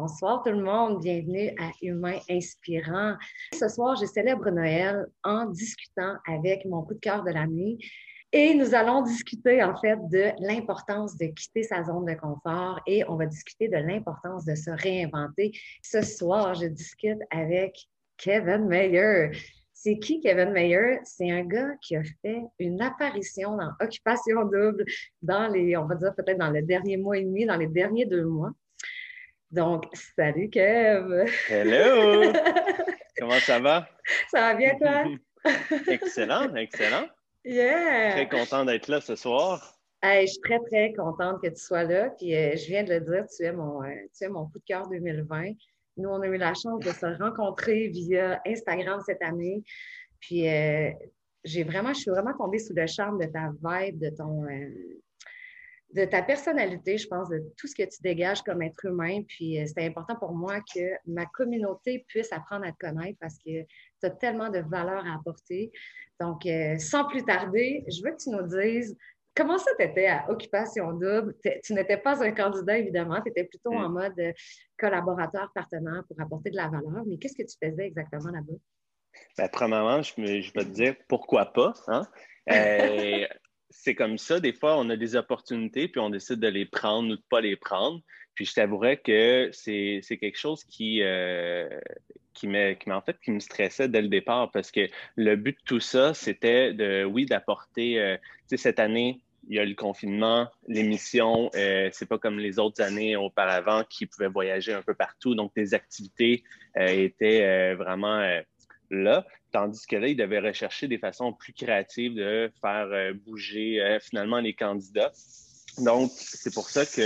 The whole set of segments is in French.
Bonsoir tout le monde, bienvenue à Humain Inspirant. Ce soir, je célèbre Noël en discutant avec mon coup de cœur de l'année et nous allons discuter en fait de l'importance de quitter sa zone de confort et on va discuter de l'importance de se réinventer. Ce soir, je discute avec Kevin Mayer. C'est qui Kevin Mayer? C'est un gars qui a fait une apparition dans Occupation Double dans les, on va dire peut-être dans le dernier mois et demi, dans les derniers deux mois. Donc, salut Kev! Hello! Comment ça va? Ça va bien, toi? excellent, excellent. Yeah! Très content d'être là ce soir. je suis très, très contente que tu sois là. Puis, euh, je viens de le dire, tu es mon, euh, tu es mon coup de cœur 2020. Nous, on a eu la chance de se rencontrer via Instagram cette année. Puis, euh, j'ai vraiment, je suis vraiment tombée sous le charme de ta vibe, de ton, de ta personnalité, je pense, de tout ce que tu dégages comme être humain. Puis euh, c'est important pour moi que ma communauté puisse apprendre à te connaître parce que tu as tellement de valeur à apporter. Donc, euh, sans plus tarder, je veux que tu nous dises comment ça t'étais à Occupation Double? Tu n'étais pas un candidat, évidemment, tu étais plutôt en mm. mode euh, collaborateur, partenaire pour apporter de la valeur. Mais qu'est-ce que tu faisais exactement là-bas? Ben, premièrement, je, me, je vais te dire pourquoi pas. Hein? c'est comme ça. Des fois, on a des opportunités, puis on décide de les prendre ou de ne pas les prendre. Puis je t'avouerais que c'est quelque chose qui, euh, qui, qui, en fait, qui me stressait dès le départ parce que le but de tout ça, c'était de, oui, d'apporter, euh, tu sais, cette année, il y a le confinement, l'émission, euh, c'est pas comme les autres années auparavant qui pouvaient voyager un peu partout. Donc, les activités euh, étaient vraiment là, tandis que là, ils devaient rechercher des façons plus créatives de faire euh, bouger euh, finalement les candidats. Donc, c'est pour ça que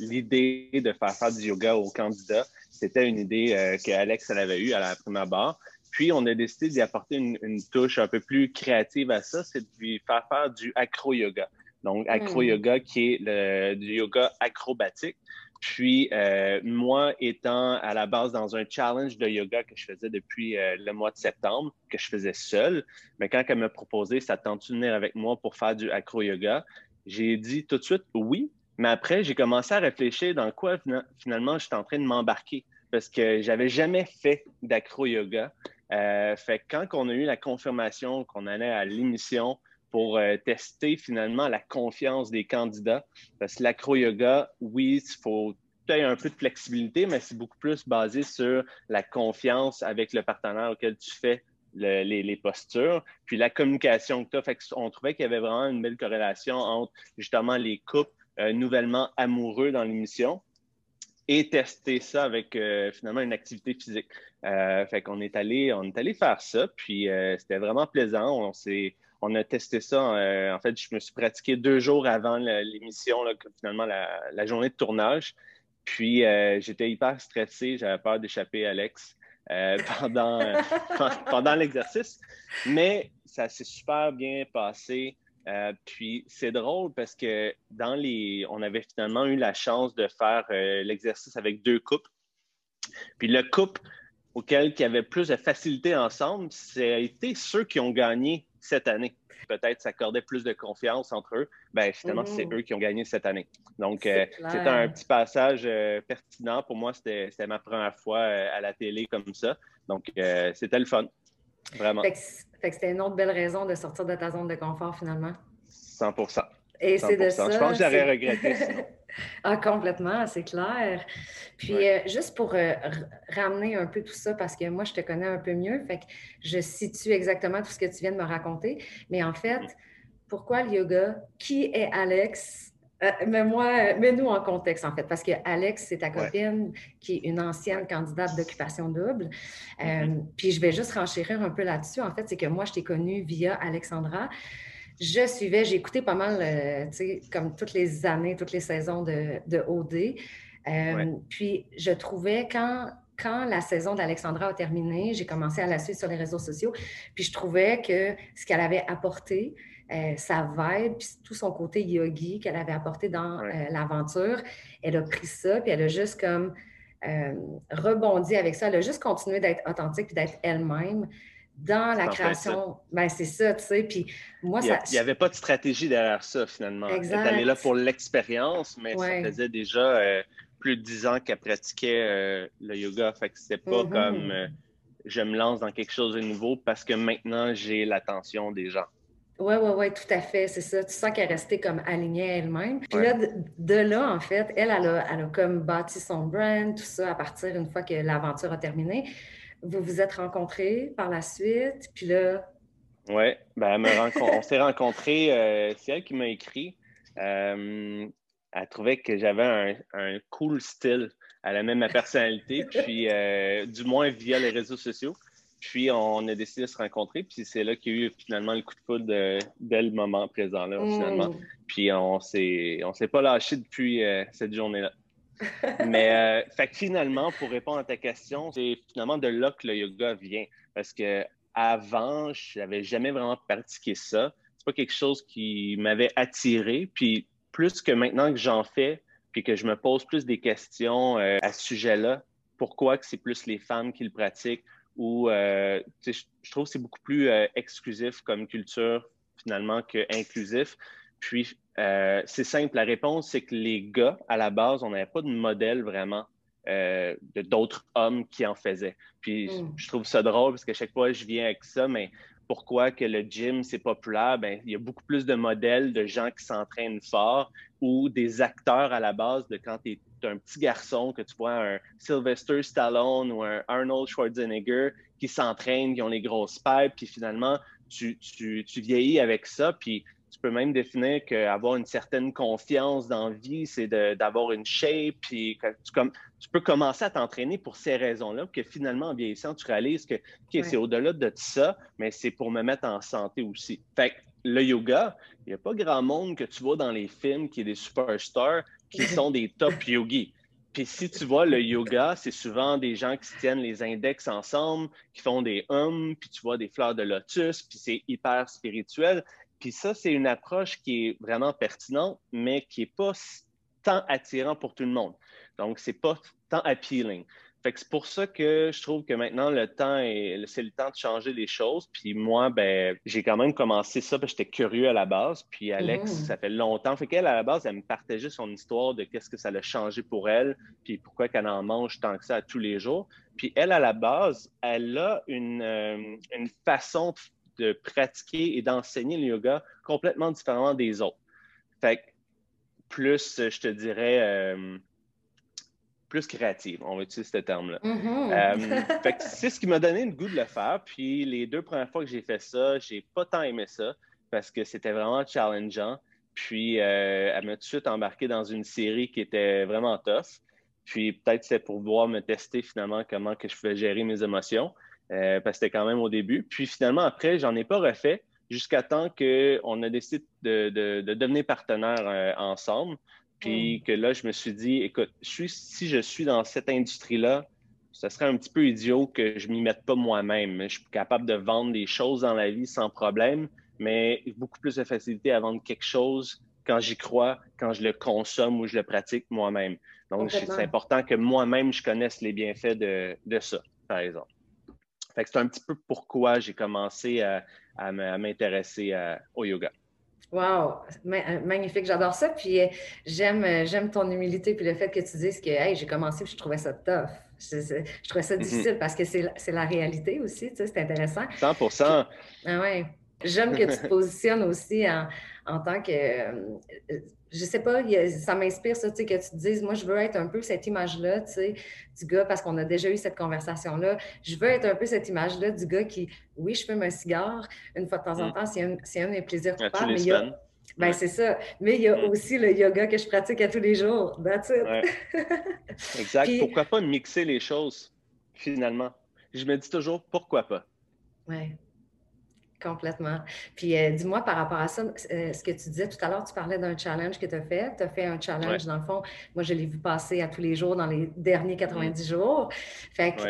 l'idée de faire faire du yoga aux candidats, c'était une idée euh, qu'Alex avait eue à la première barre. Puis, on a décidé d'y apporter une, touche un peu plus créative à ça, c'est de lui faire faire du acro-yoga. Donc, hmm. acro-yoga qui est le, du yoga acrobatique. Puis, euh, moi, étant à la base dans un challenge de yoga que je faisais depuis euh, le mois de septembre, que je faisais seul, mais quand elle m'a proposé, ça tente de venir avec moi pour faire du acro-yoga, j'ai dit tout de suite oui. Mais après, j'ai commencé à réfléchir dans quoi finalement je suis en train de m'embarquer parce que j'avais jamais fait d'acro-yoga. Euh, fait que quand on a eu la confirmation qu'on allait à l'émission, pour euh, tester finalement la confiance des candidats. Parce que l'acro-yoga, oui, il faut peut-être un peu de flexibilité, mais c'est beaucoup plus basé sur la confiance avec le partenaire auquel tu fais les, postures, puis la communication que tu as. Fait on trouvait qu'il y avait vraiment une belle corrélation entre justement les couples euh, nouvellement amoureux dans l'émission et tester ça avec euh, finalement une activité physique. fait qu'on est allé, on est allé faire ça, puis c'était vraiment plaisant. On s'est on a testé ça. Euh, en fait, je me suis pratiqué deux jours avant l'émission, finalement la, journée de tournage. Puis euh, j'étais hyper stressé, j'avais peur d'échapper à Alex euh, pendant, pendant l'exercice. Mais ça s'est super bien passé. puis c'est drôle parce que dans les. On avait finalement eu la chance de faire l'exercice avec deux coupes. Puis le couple auquel qui avait plus de facilité ensemble, été ceux qui ont gagné cette année. Peut-être s'accordaient plus de confiance entre eux. Ben, finalement, c'est mm. eux qui ont gagné cette année. Donc, euh, c'était un petit passage euh, pertinent. Pour moi, c'était ma première fois euh, à la télé comme ça. Donc, c'était le fun. Vraiment. Fait que c'était une autre belle raison de sortir de ta zone de confort finalement. 100 et c'est de ça. Je pense que j'aurais regretté ah, complètement, c'est clair. Puis, euh, juste pour euh, ramener un peu tout ça, parce que moi, je te connais un peu mieux, fait que je situe exactement tout ce que tu viens de me raconter. Mais en fait, pourquoi le yoga? Qui est Alex? Euh, mais moi, mets-nous en contexte, en fait, parce que Alex, c'est ta copine qui est une ancienne candidate d'occupation double. Mm-hmm. Puis je vais juste renchérir un peu là-dessus. En fait, c'est que moi, je t'ai connue via Alexandra je suivais, j'ai écouté pas mal, euh, tu sais, comme toutes les années, toutes les saisons de, de OD. Euh, puis je trouvais quand, quand la saison d'Alexandra a terminé, j'ai commencé à la suivre sur les réseaux sociaux. Puis je trouvais que ce qu'elle avait apporté, euh, sa vibe, puis tout son côté yogi qu'elle avait apporté dans l'aventure, elle a pris ça, puis elle a juste comme rebondi avec ça. Elle a juste continué d'être authentique puis d'être elle-même dans la création. Ben, c'est ça, tu sais. Puis moi, il n'y avait pas de stratégie derrière ça, finalement. Exact. Elle est là pour l'expérience, mais ça faisait déjà euh, plus de dix ans qu'elle pratiquait euh, le yoga. Fait que c'était pas mm-hmm. comme euh, je me lance dans quelque chose de nouveau parce que maintenant j'ai l'attention des gens. Oui, oui, oui, tout à fait, c'est ça. Tu sens qu'elle est restée comme alignée elle-même. Puis là, de, là, en fait, elle, elle a, elle a, comme bâti son brand, tout ça, à partir une fois que l'aventure a terminé. Vous vous êtes rencontrés par la suite, puis là... Oui, ben, on s'est rencontrés, euh, c'est elle qui m'a écrit. Euh, elle trouvait que j'avais un, un, cool style. Elle aimait ma personnalité, puis euh, du moins via les réseaux sociaux. Puis on a décidé de se rencontrer, puis c'est là qu'il y a eu finalement le coup de foudre de, dès le moment présent, là, finalement. Mm. Puis on s'est, on s'est pas lâché depuis cette journée-là. Mais euh, fait finalement, pour répondre à ta question, c'est finalement de là que le yoga vient. Parce que avant, je n'avais jamais vraiment pratiqué ça. C'est pas quelque chose qui m'avait attiré. Puis plus que maintenant que j'en fais, puis que je me pose plus des questions euh, à ce sujet-là, pourquoi que c'est plus les femmes qui le pratiquent? ou euh, je trouve que c'est beaucoup plus exclusif comme culture finalement que inclusif. Puis euh, c'est simple, la réponse c'est que les gars à la base, on n'avait pas de modèle vraiment de d'autres hommes qui en faisaient. Puis mm. je trouve ça drôle parce que chaque fois je viens avec ça, mais pourquoi que le gym c'est populaire? Ben il y a beaucoup plus de modèles de gens qui s'entraînent fort ou des acteurs à la base de quand tu es un petit garçon, que tu vois un Sylvester Stallone ou un Arnold Schwarzenegger qui s'entraînent, qui ont les grosses pipes, puis finalement, tu, tu, tu, vieillis avec ça, puis peux même définir qu'avoir une certaine confiance dans la vie, c'est d'avoir une shape, puis tu, comme, tu peux commencer à t'entraîner pour ces raisons-là, que finalement, en vieillissant, tu réalises que c'est au-delà de ça, mais c'est pour me mettre en santé aussi. Fait le yoga, il n'y a pas grand monde que tu vois dans les films qui est des superstars qui sont des top yogis. Puis si tu vois le yoga, c'est souvent des gens qui se tiennent les index ensemble, qui font des hums, puis tu vois des fleurs de lotus, puis c'est hyper spirituel. Puis ça, c'est une approche qui est vraiment pertinente, mais qui n'est pas tant attirant pour tout le monde. Donc, c'est pas tant appealing. Fait que c'est pour ça que je trouve que maintenant le temps est, c'est le temps de changer les choses. Puis moi, ben, j'ai quand même commencé ça parce que j'étais curieux à la base. Puis Alex, mm-hmm. ça fait longtemps. Fait qu'elle, à la base, elle me partageait son histoire de qu'est-ce que ça a changé pour elle, puis pourquoi qu'elle en mange tant que ça tous les jours. Puis elle, à la base, elle a une, euh, une façon de pratiquer et d'enseigner le yoga complètement différemment des autres. Fait que plus, je te dirais, euh, plus créative, on va utiliser ce terme-là. Mm-hmm. Euh, c'est ce qui m'a donné le goût de le faire. Puis les deux premières fois que j'ai fait ça, j'ai pas tant aimé ça parce que c'était vraiment challengeant. Puis euh, elle m'a tout de suite embarqué dans une série qui était vraiment tough. Puis peut-être c'est pour voir me tester finalement comment que je pouvais gérer mes émotions. Euh, parce que c'était quand même au début. Puis finalement, après, j'en ai pas refait jusqu'à temps qu'on a décidé de, de devenir partenaires ensemble. Puis mm. que là, je me suis dit, écoute, si je suis dans cette industrie-là, ce serait un petit peu idiot que je m'y mette pas moi-même. Je suis capable de vendre des choses dans la vie sans problème, mais beaucoup plus de facilité à vendre quelque chose quand j'y crois, quand je le consomme ou je le pratique moi-même. Donc, c'est important que moi-même, je connaisse les bienfaits de, ça, par exemple. C'est un petit peu pourquoi j'ai commencé à, à m'intéresser au yoga. Wow, euh, magnifique, j'adore ça. Puis euh, j'aime, euh, j'aime ton humilité puis le fait que tu dises que hey, j'ai commencé puis je trouvais ça tough. Je, trouvais ça mhm. difficile parce que c'est, la réalité aussi, tu sais, c'est intéressant. 100 Ah ouais. J'aime que tu te positionnes aussi en, en tant que je sais pas, ça m'inspire ça, tu sais, que tu te dises, moi, je veux être un peu cette image-là, tu sais, du gars, parce qu'on a déjà eu cette conversation-là. Je veux être un peu cette image-là du gars qui, oui, je fume un cigare une fois de temps en mm. temps, c'est un, un, de mes plaisirs coupables, mais il y a, ben, c'est ça. Mais il y a mm. aussi le yoga que je pratique à tous les jours. That's it. exact. pourquoi pas mixer les choses, finalement? Je me dis toujours, pourquoi pas? Oui. Complètement. Puis euh, dis-moi par rapport à ça, euh, ce que tu disais tout à l'heure, tu parlais d'un challenge que tu as fait. Tu as fait un challenge, dans le fond. Moi, je l'ai vu passer à tous les jours dans les derniers 90 mm. jours. Fait que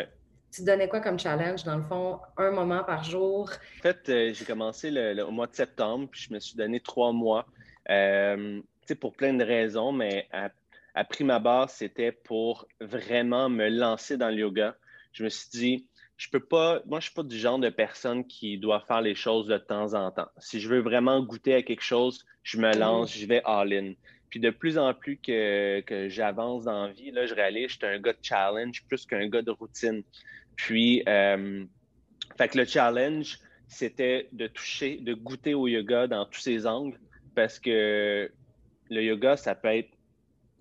tu donnais quoi comme challenge, dans le fond, un moment par jour? En fait, euh, j'ai commencé le, au mois de septembre, puis je me suis donné trois mois. tu sais, pour plein de raisons, mais à, à prime abord, c'était pour vraiment me lancer dans le yoga. Je me suis dit, je peux pas, moi, je suis pas du genre de personne qui doit faire les choses de temps en temps. Si je veux vraiment goûter à quelque chose, je me lance, je vais all-in. Puis de plus en plus que, que j'avance dans la vie, là, je réalise que je suis un gars de challenge plus qu'un gars de routine. Puis, euh, fait que le challenge, c'était de toucher, de goûter au yoga dans tous ses angles parce que le yoga, ça peut être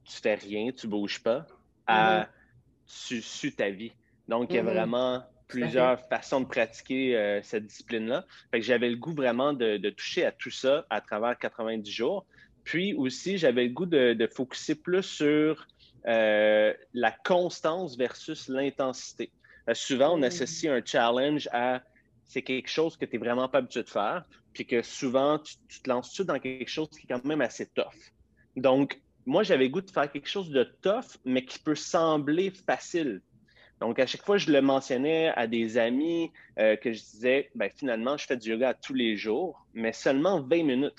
tu fais rien, tu bouges pas, à mm-hmm. tu sues ta vie. Donc, il y a mm-hmm. vraiment plusieurs façons de pratiquer euh, cette discipline-là. Fait que j'avais le goût vraiment de, toucher à tout ça à travers 90 jours. Puis aussi, j'avais le goût de, de focuser plus sur euh, la constance versus l'intensité. souvent, on mm. associe un challenge à c'est quelque chose que tu n'es vraiment pas habitué de faire, puis que souvent, tu, te lances tout dans quelque chose qui est quand même assez tough. Donc, moi, j'avais le goût de faire quelque chose de tough, mais qui peut sembler facile. Donc, à chaque fois, je le mentionnais à des amis euh, que je disais, ben, finalement, je fais du yoga tous les jours, mais seulement 20 minutes.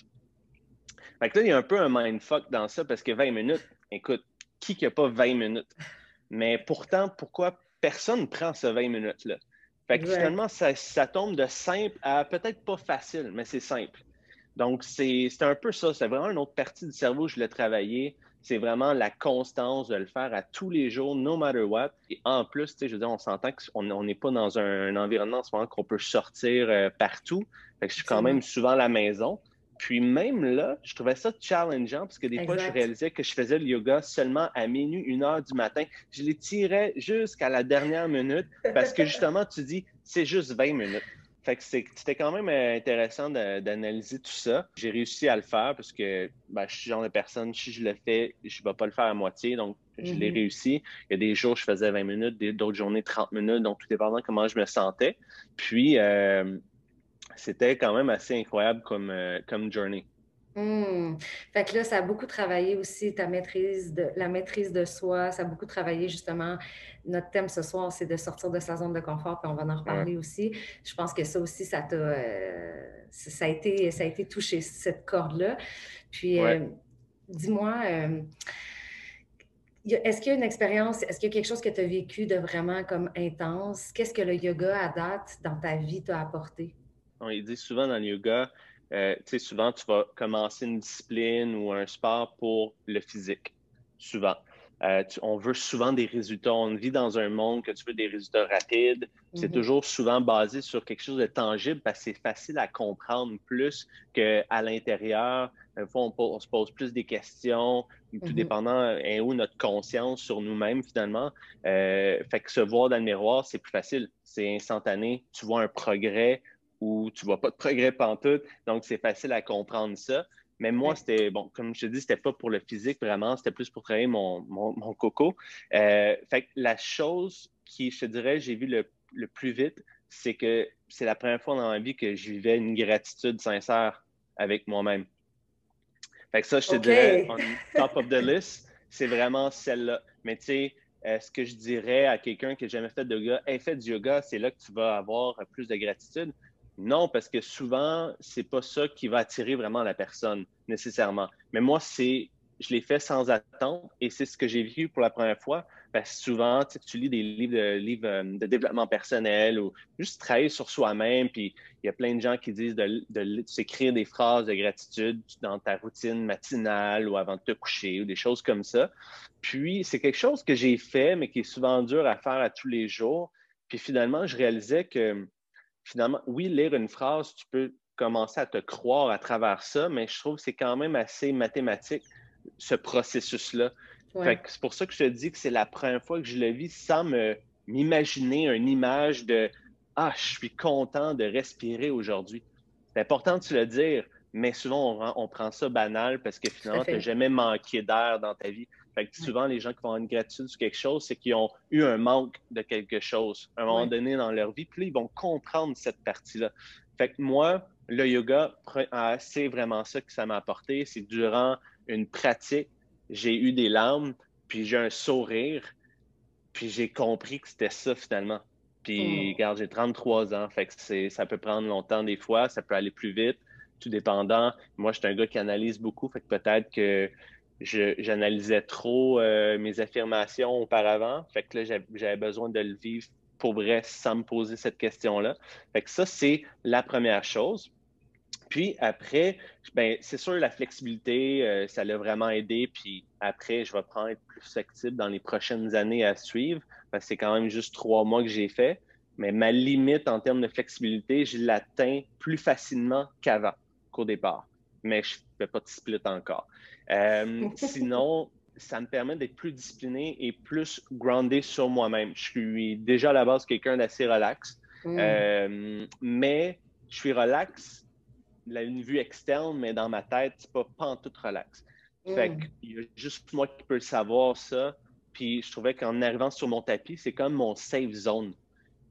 Fait que là, il y a un peu un mindfuck dans ça parce que 20 minutes, écoute, qui n'a pas 20 minutes? Mais pourtant, pourquoi personne prend ce 20 minutes-là? Fait que finalement, ça, ça, tombe de simple à peut-être pas facile, mais c'est simple. Donc, c'est un peu ça. C'est vraiment une autre partie du cerveau que je voulais travailler. C'est vraiment la constance de le faire à tous les jours, no matter what. Et en plus, je veux dire, on s'entend qu'on n'est pas dans un, environnement en ce moment qu'on peut sortir euh, partout. Fait que je suis quand même souvent à la maison. Puis même là, je trouvais ça challengeant parce que des fois, je réalisais que je faisais le yoga seulement à minuit, une heure du matin. Je les tirais jusqu'à la dernière minute parce que justement, tu dis, c'est juste 20 minutes. Fait que c'était quand même euh, intéressant d'analyser tout ça. J'ai réussi à le faire parce que ben, je suis genre de personne, si je le fais, je ne vais pas le faire à moitié. Donc, je l'ai mm-hmm. réussi. Il y a des jours, je faisais 20 minutes, d'autres journées, 30 minutes. Donc, tout dépendant de comment je me sentais. Puis, euh, c'était quand même assez incroyable comme, euh, comme journey. Mmh. Fait que là, ça a beaucoup travaillé aussi ta maîtrise de la maîtrise de soi. Ça a beaucoup travaillé justement. Notre thème ce soir, c'est de sortir de sa zone de confort, puis on va en reparler aussi. Je pense que ça aussi, ça t'a euh, ça a été ça a été touché, cette corde-là. Puis euh, dis-moi, est-ce qu'il y a une expérience, est-ce qu'il y a quelque chose que tu as vécu de vraiment comme intense? Qu'est-ce que le yoga à date dans ta vie t'a apporté? On dit souvent dans le yoga, euh, tu sais, souvent, tu vas commencer une discipline ou un sport pour le physique. Souvent. Euh, on veut souvent des résultats. On vit dans un monde que tu veux des résultats rapides. C'est mm-hmm. toujours souvent basé sur quelque chose de tangible parce que c'est facile à comprendre plus qu'à l'intérieur. Une fois, on, se pose plus des questions, tout mm-hmm. dépendant est où notre conscience sur nous-mêmes finalement. Euh, fait que se voir dans le miroir, c'est plus facile. C'est instantané. Tu vois un progrès où tu vois pas de progrès pantoute. Donc, c'est facile à comprendre ça. Mais moi, c'était, bon, comme je te dis, c'était pas pour le physique vraiment, c'était plus pour travailler mon, mon, coco. Euh, fait que la chose qui, je te dirais, j'ai vu le, le plus vite, c'est que c'est la première fois dans ma vie que je vivais une gratitude sincère avec moi-même. Fait que ça, je te dirais, on top of the list, c'est vraiment celle-là. Mais tu sais, euh, ce que je dirais à quelqu'un qui n'a jamais fait de yoga, hey, fais du yoga, c'est là que tu vas avoir plus de gratitude. Non, parce que souvent, c'est pas ça qui va attirer vraiment la personne nécessairement. Mais moi, c'est, je l'ai fait sans attendre et c'est ce que j'ai vécu pour la première fois. Parce que souvent, tu, lis des livres euh, de développement personnel ou juste travailler sur soi-même. Puis il y a plein de gens qui disent de, s'écrire des phrases de gratitude dans ta routine matinale ou avant de te coucher ou des choses comme ça. Puis c'est quelque chose que j'ai fait, mais qui est souvent dur à faire à tous les jours. Puis finalement, je réalisais que finalement, oui, lire une phrase, tu peux commencer à te croire à travers ça, mais je trouve que c'est quand même assez mathématique, ce processus-là. C'est pour ça que je te dis que c'est la première fois que je le vis sans m'imaginer une image de Ah, je suis content de respirer aujourd'hui. C'est important de se le dire, mais souvent on, prend ça banal parce que finalement, tu n'as jamais manqué d'air dans ta vie. Fait que souvent, les gens qui vont avoir une gratitude sur quelque chose, c'est qu'ils ont eu un manque de quelque chose à un moment donné dans leur vie. Puis là, ils vont comprendre cette partie-là. Fait que moi, le yoga, ah, c'est vraiment ça que ça m'a apporté. C'est durant une pratique, j'ai eu des larmes, puis j'ai un sourire, puis j'ai compris que c'était ça finalement. Puis, oh. regarde, j'ai 33 ans, fait que ça peut prendre longtemps des fois, ça peut aller plus vite, tout dépendant. Moi, je suis un gars qui analyse beaucoup, fait que peut-être que j'analysais trop euh, mes affirmations auparavant. Fait que là, j'avais besoin de le vivre pour vrai sans me poser cette question-là. Fait que ça, c'est la première chose. Puis après, ben, c'est sûr, la flexibilité, euh, ça l'a vraiment aidé. Puis après, je vais prendre être plus flexible dans les prochaines années à suivre, parce que c'est quand même juste trois mois que j'ai fait. Mais ma limite en termes de flexibilité, je l'atteins plus facilement qu'avant, qu'au départ. Mais je ne fais pas de split encore. Euh, sinon, ça me permet d'être plus discipliné et plus groundé sur moi-même. Je suis déjà à la base quelqu'un d'assez relax, mm. euh, mais je suis relax, a une vue externe, mais dans ma tête, c'est pas, pas en tout relax. Mm. Fait qu'il y a juste moi qui peux le savoir, ça. Puis je trouvais qu'en arrivant sur mon tapis, c'est comme mon safe zone.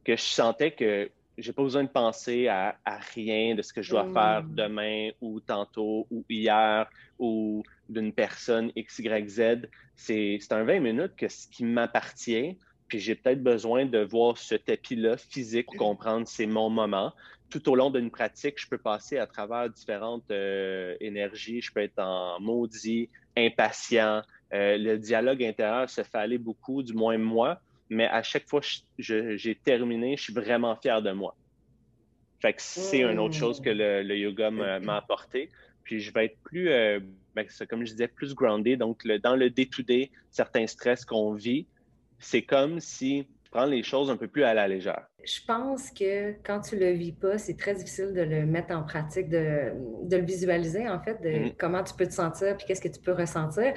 Que je sentais que j'ai pas besoin de penser à, rien de ce que je dois faire mm. demain ou tantôt ou hier ou d'une personne X, Y, Z. C'est un 20 minutes que ce qui m'appartient. Puis j'ai peut-être besoin de voir ce tapis-là physique pour comprendre c'est mon moment. Tout au long d'une pratique, je peux passer à travers différentes euh, énergies. Je peux être en maudit, impatient. Euh, le dialogue intérieur se fait aller beaucoup, du moins moi mais à chaque fois que j'ai terminé, je suis vraiment fier de moi. Fait que c'est une autre chose que le, yoga m'a apporté. Puis je vais être plus, euh, ben, comme je disais, plus groundé. Donc, dans le day-to-day, certains stress qu'on vit, c'est comme si prendre les choses un peu plus à la légère. Je pense que quand tu le vis pas, c'est très difficile de le mettre en pratique, de, le visualiser, en fait, de mm-hmm. comment tu peux te sentir, puis qu'est-ce que tu peux ressentir.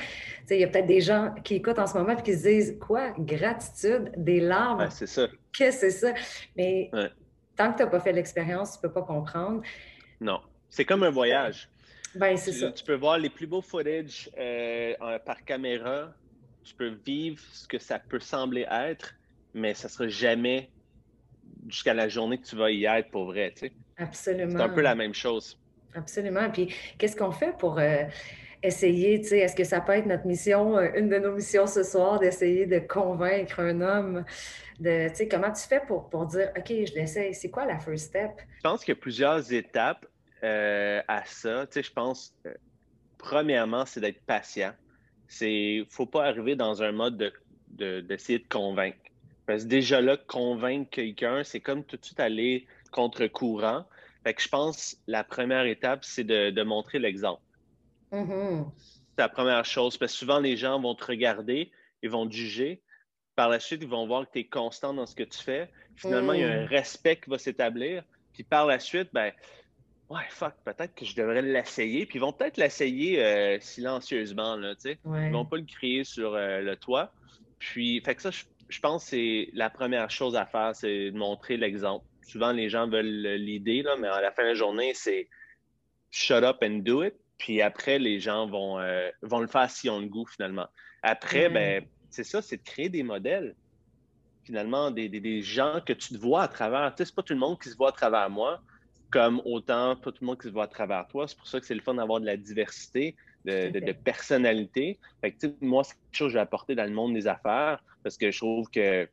il y a peut-être des gens qui écoutent en ce moment et qui se disent Quoi? Gratitude, des larmes? c'est ça. Qu'est-ce que c'est ça? Mais tant que tu n'as pas fait l'expérience, tu ne peux pas comprendre. Non. C'est comme un voyage. Ben, c'est ça. Tu peux voir les plus beaux footage euh, par caméra. Tu peux vivre ce que ça peut sembler être mais ça sera jamais jusqu'à la journée que tu vas y être pour vrai. Tu sais. Absolument. C'est un peu la même chose. Absolument. Puis qu'est-ce qu'on fait pour euh, essayer, tu sais, est-ce que ça peut être notre mission, euh, une de nos missions ce soir, d'essayer de convaincre un homme de, tu sais, comment tu fais pour, pour dire, OK, je l'essaye, c'est quoi la first step? Je pense qu'il y a plusieurs étapes euh, à ça. Tu sais, je pense, premièrement, c'est d'être patient. C'est, faut pas arriver dans un mode d'essayer de, de convaincre. Parce que déjà là, convaincre quelqu'un, c'est comme tout de suite aller contre-courant. Fait que je pense la première étape, c'est de, montrer l'exemple. Mm-hmm. C'est la première chose. Parce que souvent, les gens vont te regarder, ils vont te juger. Par la suite, ils vont voir que tu es constant dans ce que tu fais. Finalement, il y a un mm. respect qui va s'établir. Puis par la suite, ben, ouais, fuck, peut-être que je devrais l'essayer. Puis ils vont peut-être l'essayer euh, silencieusement, là, tu sais. Ils vont pas le crier sur euh, le toit. Puis, fait que ça, je je pense que c'est la première chose à faire, c'est de montrer l'exemple. Souvent, les gens veulent l'idée, mais à la fin de la journée, c'est shut up and do it. Puis après, les gens vont, euh, vont le faire si on le goût, finalement. Après, mm-hmm. ben, c'est ça, c'est de créer des modèles. Finalement, des, gens que tu te vois à travers. Tu sais, c'est pas tout le monde qui se voit à travers moi, comme autant pas tout le monde qui se voit à travers toi. C'est pour ça que c'est le fun d'avoir de la diversité de, personnalité. Fait moi, c'est quelque chose que j'ai apporté dans le monde des affaires parce que je trouve que,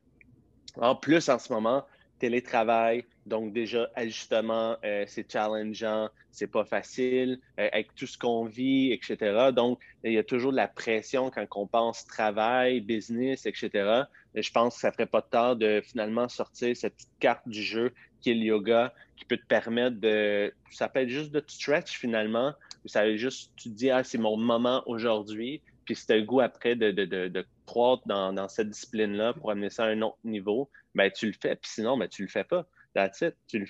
en plus, en ce moment, télétravail, donc déjà, ajustement, euh, c'est challengeant, c'est pas facile, euh, avec tout ce qu'on vit, etc. Donc, il y a toujours de la pression quand on pense travail, business, etc. je pense que ça ferait pas de tort de finalement sortir cette petite carte du jeu qui est le yoga, qui peut te permettre de, ça peut être juste de te stretch finalement, ça juste, tu te dis, ah, c'est mon moment aujourd'hui, puis si tu as le goût après de, de, de, croître dans, dans cette discipline-là pour amener ça à un autre niveau, ben tu le fais, puis sinon, ben tu le fais pas. That's it. Tu le,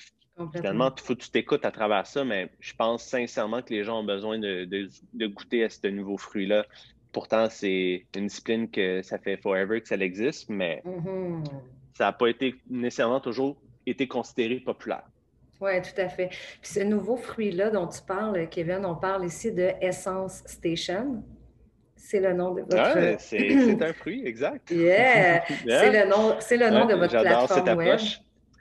finalement, il faut que tu t'écoutes à travers ça, mais je pense sincèrement que les gens ont besoin de, de goûter à ce nouveau fruit-là. Pourtant, c'est une discipline que ça fait forever que ça existe, mais mm-hmm. ça n'a pas été nécessairement toujours été considéré populaire. Oui, tout à fait. Puis ce nouveau fruit-là dont tu parles, Kevin, on parle ici de Essence Station. C'est le nom de votre... Ah, c'est un fruit, exact. Yeah! C'est le nom, le nom de votre plateforme web.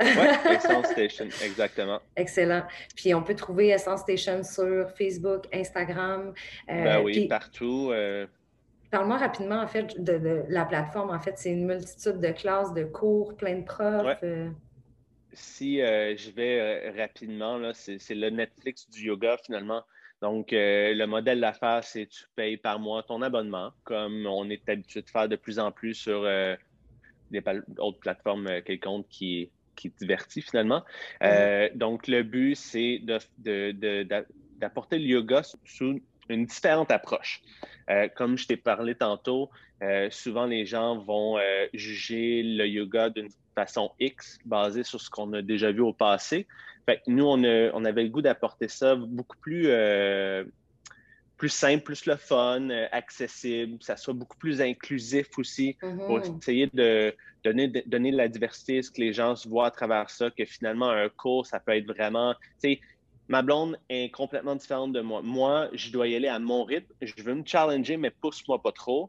Oui, Essence Station, exactement. Excellent. Puis on peut trouver Essence Station sur Facebook, Instagram. Euh, ben oui, partout. Euh. Parle-moi rapidement, en fait, de, la plateforme. En fait, c'est une multitude de classes, de cours, plein de profs. Euh si euh, je vais euh, rapidement, c'est le Netflix du yoga finalement. Donc, euh, le modèle d'affaires, c'est tu payes par mois ton abonnement, comme on est habitué de faire de plus en plus sur des autres plateformes quelconques qui, qui divertit finalement. Euh, donc, le but, c'est d'apporter le yoga sous une différente approche. Euh, comme je t'ai parlé tantôt, souvent les gens vont juger le yoga d'une façon X, basée sur ce qu'on a déjà vu au passé. Fait nous, on, on avait le goût d'apporter ça beaucoup plus plus simple, plus le fun, euh, accessible, ça soit beaucoup plus inclusif aussi pour mm-hmm. essayer de donner, de donner de la diversité, ce que les gens se voient à travers ça, que finalement un cours, ça peut être vraiment, tu sais, ma blonde est complètement différente de moi. Moi, je dois y aller à mon rythme, je veux me challenger, mais pousse-moi pas trop,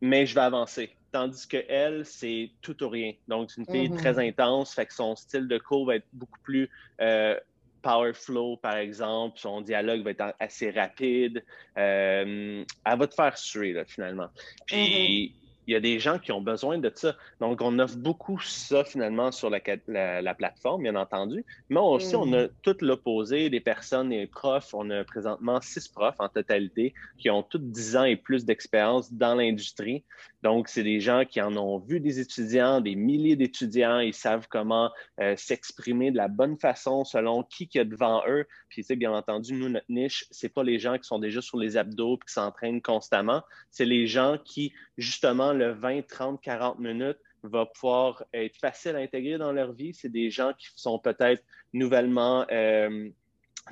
mais je vais avancer. Tandis que elle, c'est tout ou rien. Donc, c'est une fille mm-hmm. très intense, fait que son style de cours va être beaucoup plus euh, power flow, par exemple, son dialogue va être assez rapide. Euh, elle va te faire suer, là, finalement. Puis, mm-hmm il y a des gens qui ont besoin de ça. Donc, on offre beaucoup ça finalement sur la, la, plateforme, bien entendu. Mais aussi, on a mm. tout l'opposé des personnes et profs. On a présentement six profs en totalité qui ont tous 10 ans et plus d'expérience dans l'industrie. Donc, c'est des gens qui en ont vu des étudiants, des milliers d'étudiants. Ils savent comment euh, s'exprimer de la bonne façon selon qui qui est devant eux. Puis, tu bien entendu, nous, notre niche, c'est pas les gens qui sont déjà sur les abdos et qui s'entraînent constamment. C'est les gens qui, justement, le 20, 30, 40 minutes va pouvoir être facile à intégrer dans leur vie. C'est des gens qui sont peut-être nouvellement euh,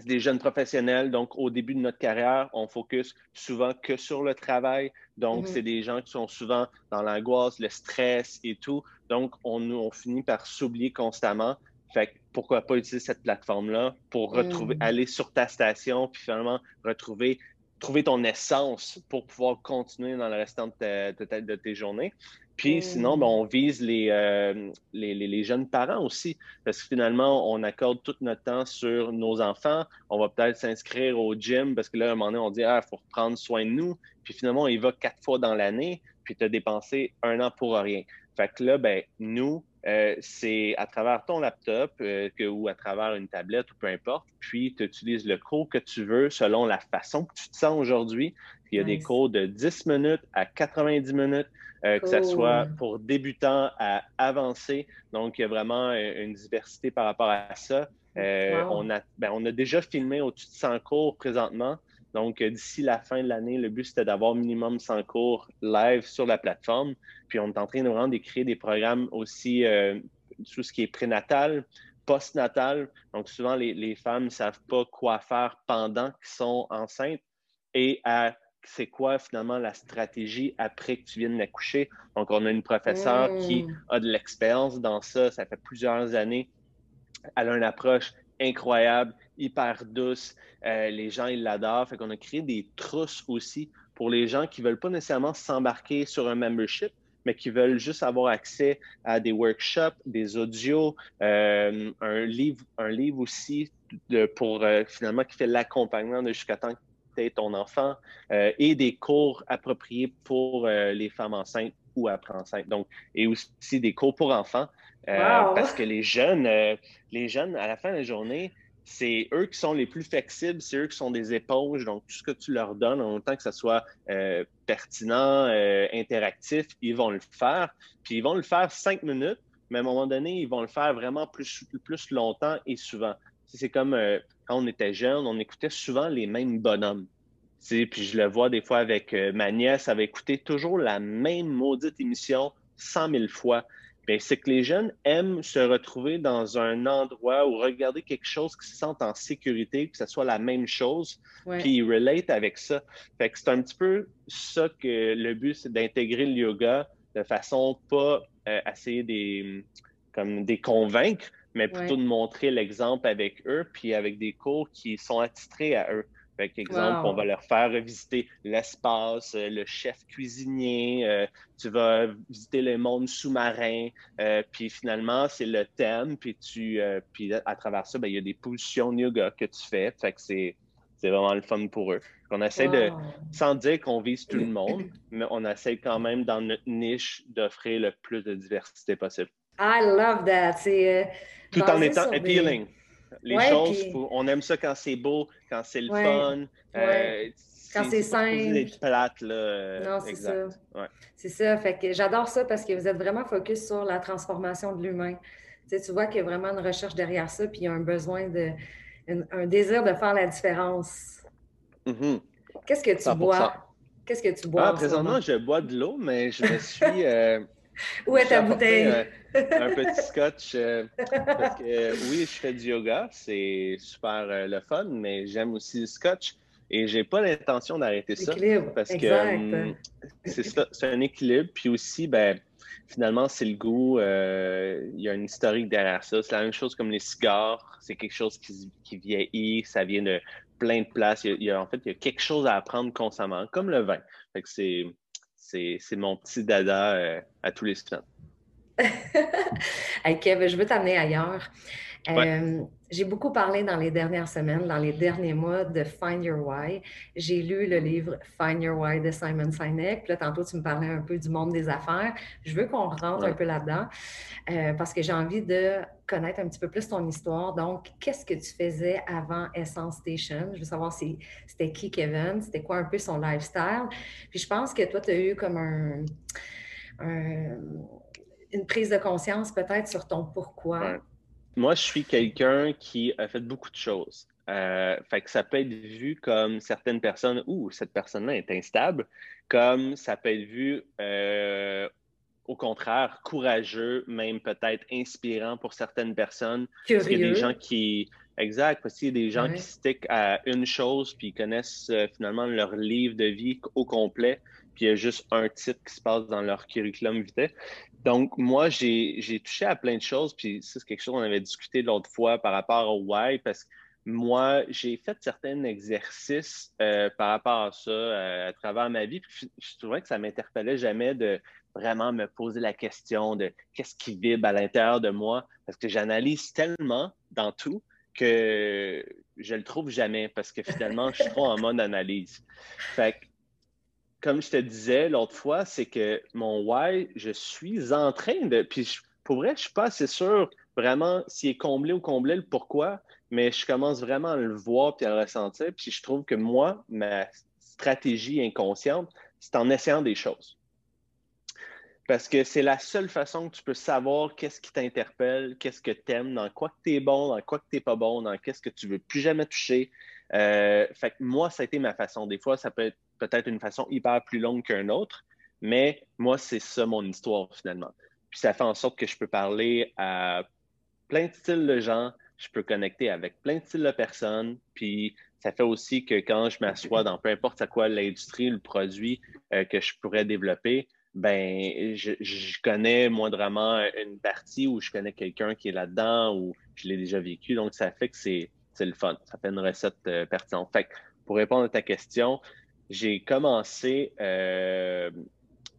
des jeunes professionnels. Donc, au début de notre carrière, on focus souvent que sur le travail. Donc, mm-hmm. c'est des gens qui sont souvent dans l'angoisse, le stress et tout. Donc, on, on finit par s'oublier constamment. Fait pourquoi pas utiliser cette plateforme-là pour retrouver, mm. aller sur ta station, puis finalement retrouver trouver ton essence pour pouvoir continuer dans le restant de, de, tes journées. Puis mm. sinon, ben, on vise euh, les, les, les, jeunes parents aussi, parce que finalement, on accorde tout notre temps sur nos enfants. On va peut-être s'inscrire au gym, parce que là, à un moment donné, on dit, ah, il faut prendre soin de nous. Puis finalement, on y va quatre fois dans l'année, puis tu as dépensé un an pour rien. Fait que là, ben, nous, euh, c'est à travers ton laptop euh, que, ou à travers une tablette ou peu importe, puis tu utilises le cours que tu veux selon la façon que tu te sens aujourd'hui. Il y a des cours de 10 minutes à 90 minutes, euh, que ce soit pour débutants à avancés. Donc, il y a vraiment une diversité par rapport à ça. on, a, ben, on a déjà filmé au-dessus de 100 cours présentement. Donc, euh, d'ici la fin de l'année, le but, c'était d'avoir minimum 100 cours live sur la plateforme. Puis, on est en train de vraiment d'écrire des programmes aussi, euh, tout ce qui est prénatal, postnatal. Donc, souvent, les, femmes ne savent pas quoi faire pendant qu'elles sont enceintes et c'est quoi finalement la stratégie après que tu viennes d'accoucher. Donc, on a une professeure qui mmh. a de l'expérience dans ça. Ça fait plusieurs années. Elle a une approche incroyable hyper douce. Euh, les gens, ils l'adorent. Fait qu'on a créé des trousses aussi pour les gens qui veulent pas nécessairement s'embarquer sur un membership, mais qui veulent juste avoir accès à des workshops, des audios, euh, un livre, un livre aussi de, pour euh, finalement qui fait l'accompagnement de jusqu'à temps que tu aies ton enfant et des cours appropriés pour les femmes enceintes ou après enceintes. Donc, et aussi des cours pour enfants. Parce que les jeunes, les jeunes, à la fin de la journée, c'est eux qui sont les plus flexibles, c'est eux qui sont des éponges. Donc, tout ce que tu leur donnes, en tant que ça soit euh, pertinent, euh, interactif, ils vont le faire. Puis, ils vont le faire cinq minutes, mais à un moment donné, ils vont le faire vraiment plus, plus longtemps et souvent. C'est comme euh, quand on était jeune, on écoutait souvent les mêmes bonhommes. Puis je le vois des fois avec ma nièce, elle avait écouté toujours la même maudite émission cent mille fois. Ben, c'est que les jeunes aiment se retrouver dans un endroit ou regarder quelque chose qui se sentent en sécurité, que ce soit la même chose, puis ils relate avec ça. Fait que c'est un petit peu ça que le but, c'est d'intégrer le yoga de façon pas euh, essayer des, comme des convaincre, mais plutôt de montrer l'exemple avec eux, puis avec des cours qui sont attitrés à eux. Par exemple, on va leur faire visiter l'espace, euh, le chef cuisinier, euh, tu vas visiter le monde sous-marin, euh, puis finalement, c'est le thème, puis tu puis à travers ça, ben, il y a des positions yoga que tu fais. Fait que c'est, vraiment le fun pour eux. On essaie de, sans dire qu'on vise tout le monde, mais on essaie quand même dans notre niche d'offrir le plus de diversité possible. I love that. tout en étant appealing. Les choses, on aime ça quand c'est beau, quand c'est le fun. Euh, quand c'est simple. plate, là. Non, c'est ça. C'est ça. Fait que j'adore ça parce que vous êtes vraiment focus sur la transformation de l'humain. tu vois qu'il y a vraiment une recherche derrière ça, puis il y a un besoin de, un, désir de faire la différence. Mm-hmm. Qu'est-ce que tu bois? Qu'est-ce que tu bois? Ah, présentement, je bois de l'eau, mais je me suis. Euh, Où est ta bouteille? Euh, un petit scotch. Euh, parce que oui, je fais du yoga, c'est super le fun, mais j'aime aussi le scotch. Et j'ai pas l'intention d'arrêter ça. Parce que hum, c'est un équilibre. Puis aussi, ben, finalement, c'est le goût. Euh, il y a une historique derrière ça. C'est la même chose comme les cigares. C'est quelque chose qui, vieillit. Ça vient de plein de places. Il y, a, en fait, il y a quelque chose à apprendre constamment, comme le vin. Fait que c'est, c'est, mon petit dada euh, à tous les semaines. hey Kev, je veux t'amener ailleurs. Euh, j'ai beaucoup parlé dans les dernières semaines, dans les derniers mois de Find Your Why. J'ai lu le livre Find Your Why de Simon Sinek. Puis là, tantôt, tu me parlais un peu du monde des affaires. Je veux qu'on rentre un peu là-dedans euh, parce que j'ai envie de connaître un petit peu plus ton histoire. Donc, qu'est-ce que tu faisais avant Essence Station? Je veux savoir si c'était qui Kevin, c'était quoi un peu son lifestyle? Puis je pense que toi, tu as eu comme un, une prise de conscience peut-être sur ton pourquoi. Moi, je suis quelqu'un qui a fait beaucoup de choses. Euh, fait que ça peut être vu comme certaines personnes, ou cette personne-là est instable, comme ça peut être vu euh, au contraire courageux, même peut-être inspirant pour certaines personnes. Curieux. Parce qu'il y a des gens qui. Exact, parce qu'il y a des gens qui stickent à une chose puis connaissent euh, finalement leur livre de vie au complet, puis il y a juste un titre qui se passe dans leur curriculum vitae. Donc, moi, j'ai touché à plein de choses, puis c'est quelque chose qu'on avait discuté l'autre fois par rapport au why, parce que moi, j'ai fait certains exercices euh, par rapport à ça euh, à travers ma vie, puis je, trouvais que ça m'interpellait jamais de vraiment me poser la question de qu'est-ce qui vibre à l'intérieur de moi, parce que j'analyse tellement dans tout que je le trouve jamais, parce que finalement, je suis trop en mode analyse. Fait que comme je te disais l'autre fois, c'est que mon why, je suis en train de. Puis pour vrai, je ne suis pas assez sûr vraiment s'il est comblé ou comblé le pourquoi, mais je commence vraiment à le voir puis à le ressentir. Puis je trouve que moi, ma stratégie inconsciente, c'est en essayant des choses. Parce que c'est la seule façon que tu peux savoir qu'est-ce qui t'interpelle, qu'est-ce que tu aimes, dans quoi que tu es bon, dans quoi que tu n'es pas bon, dans qu'est-ce que tu veux plus jamais toucher. Euh, fait que moi, ça a été ma façon. Des fois, ça peut être peut-être une façon hyper plus longue qu'un autre, mais moi, c'est ça mon histoire finalement. Puis ça fait en sorte que je peux parler à plein de styles de gens, je peux connecter avec plein de styles de personnes, puis ça fait aussi que quand je m'assois dans peu importe à quoi l'industrie, le produit euh, que je pourrais développer, ben je, je, connais moindrement une partie ou je connais quelqu'un qui est là-dedans ou je l'ai déjà vécu. Donc, ça fait que c'est le fun. Ça fait une recette euh, pertinente. Fait que pour répondre à ta question, j'ai commencé,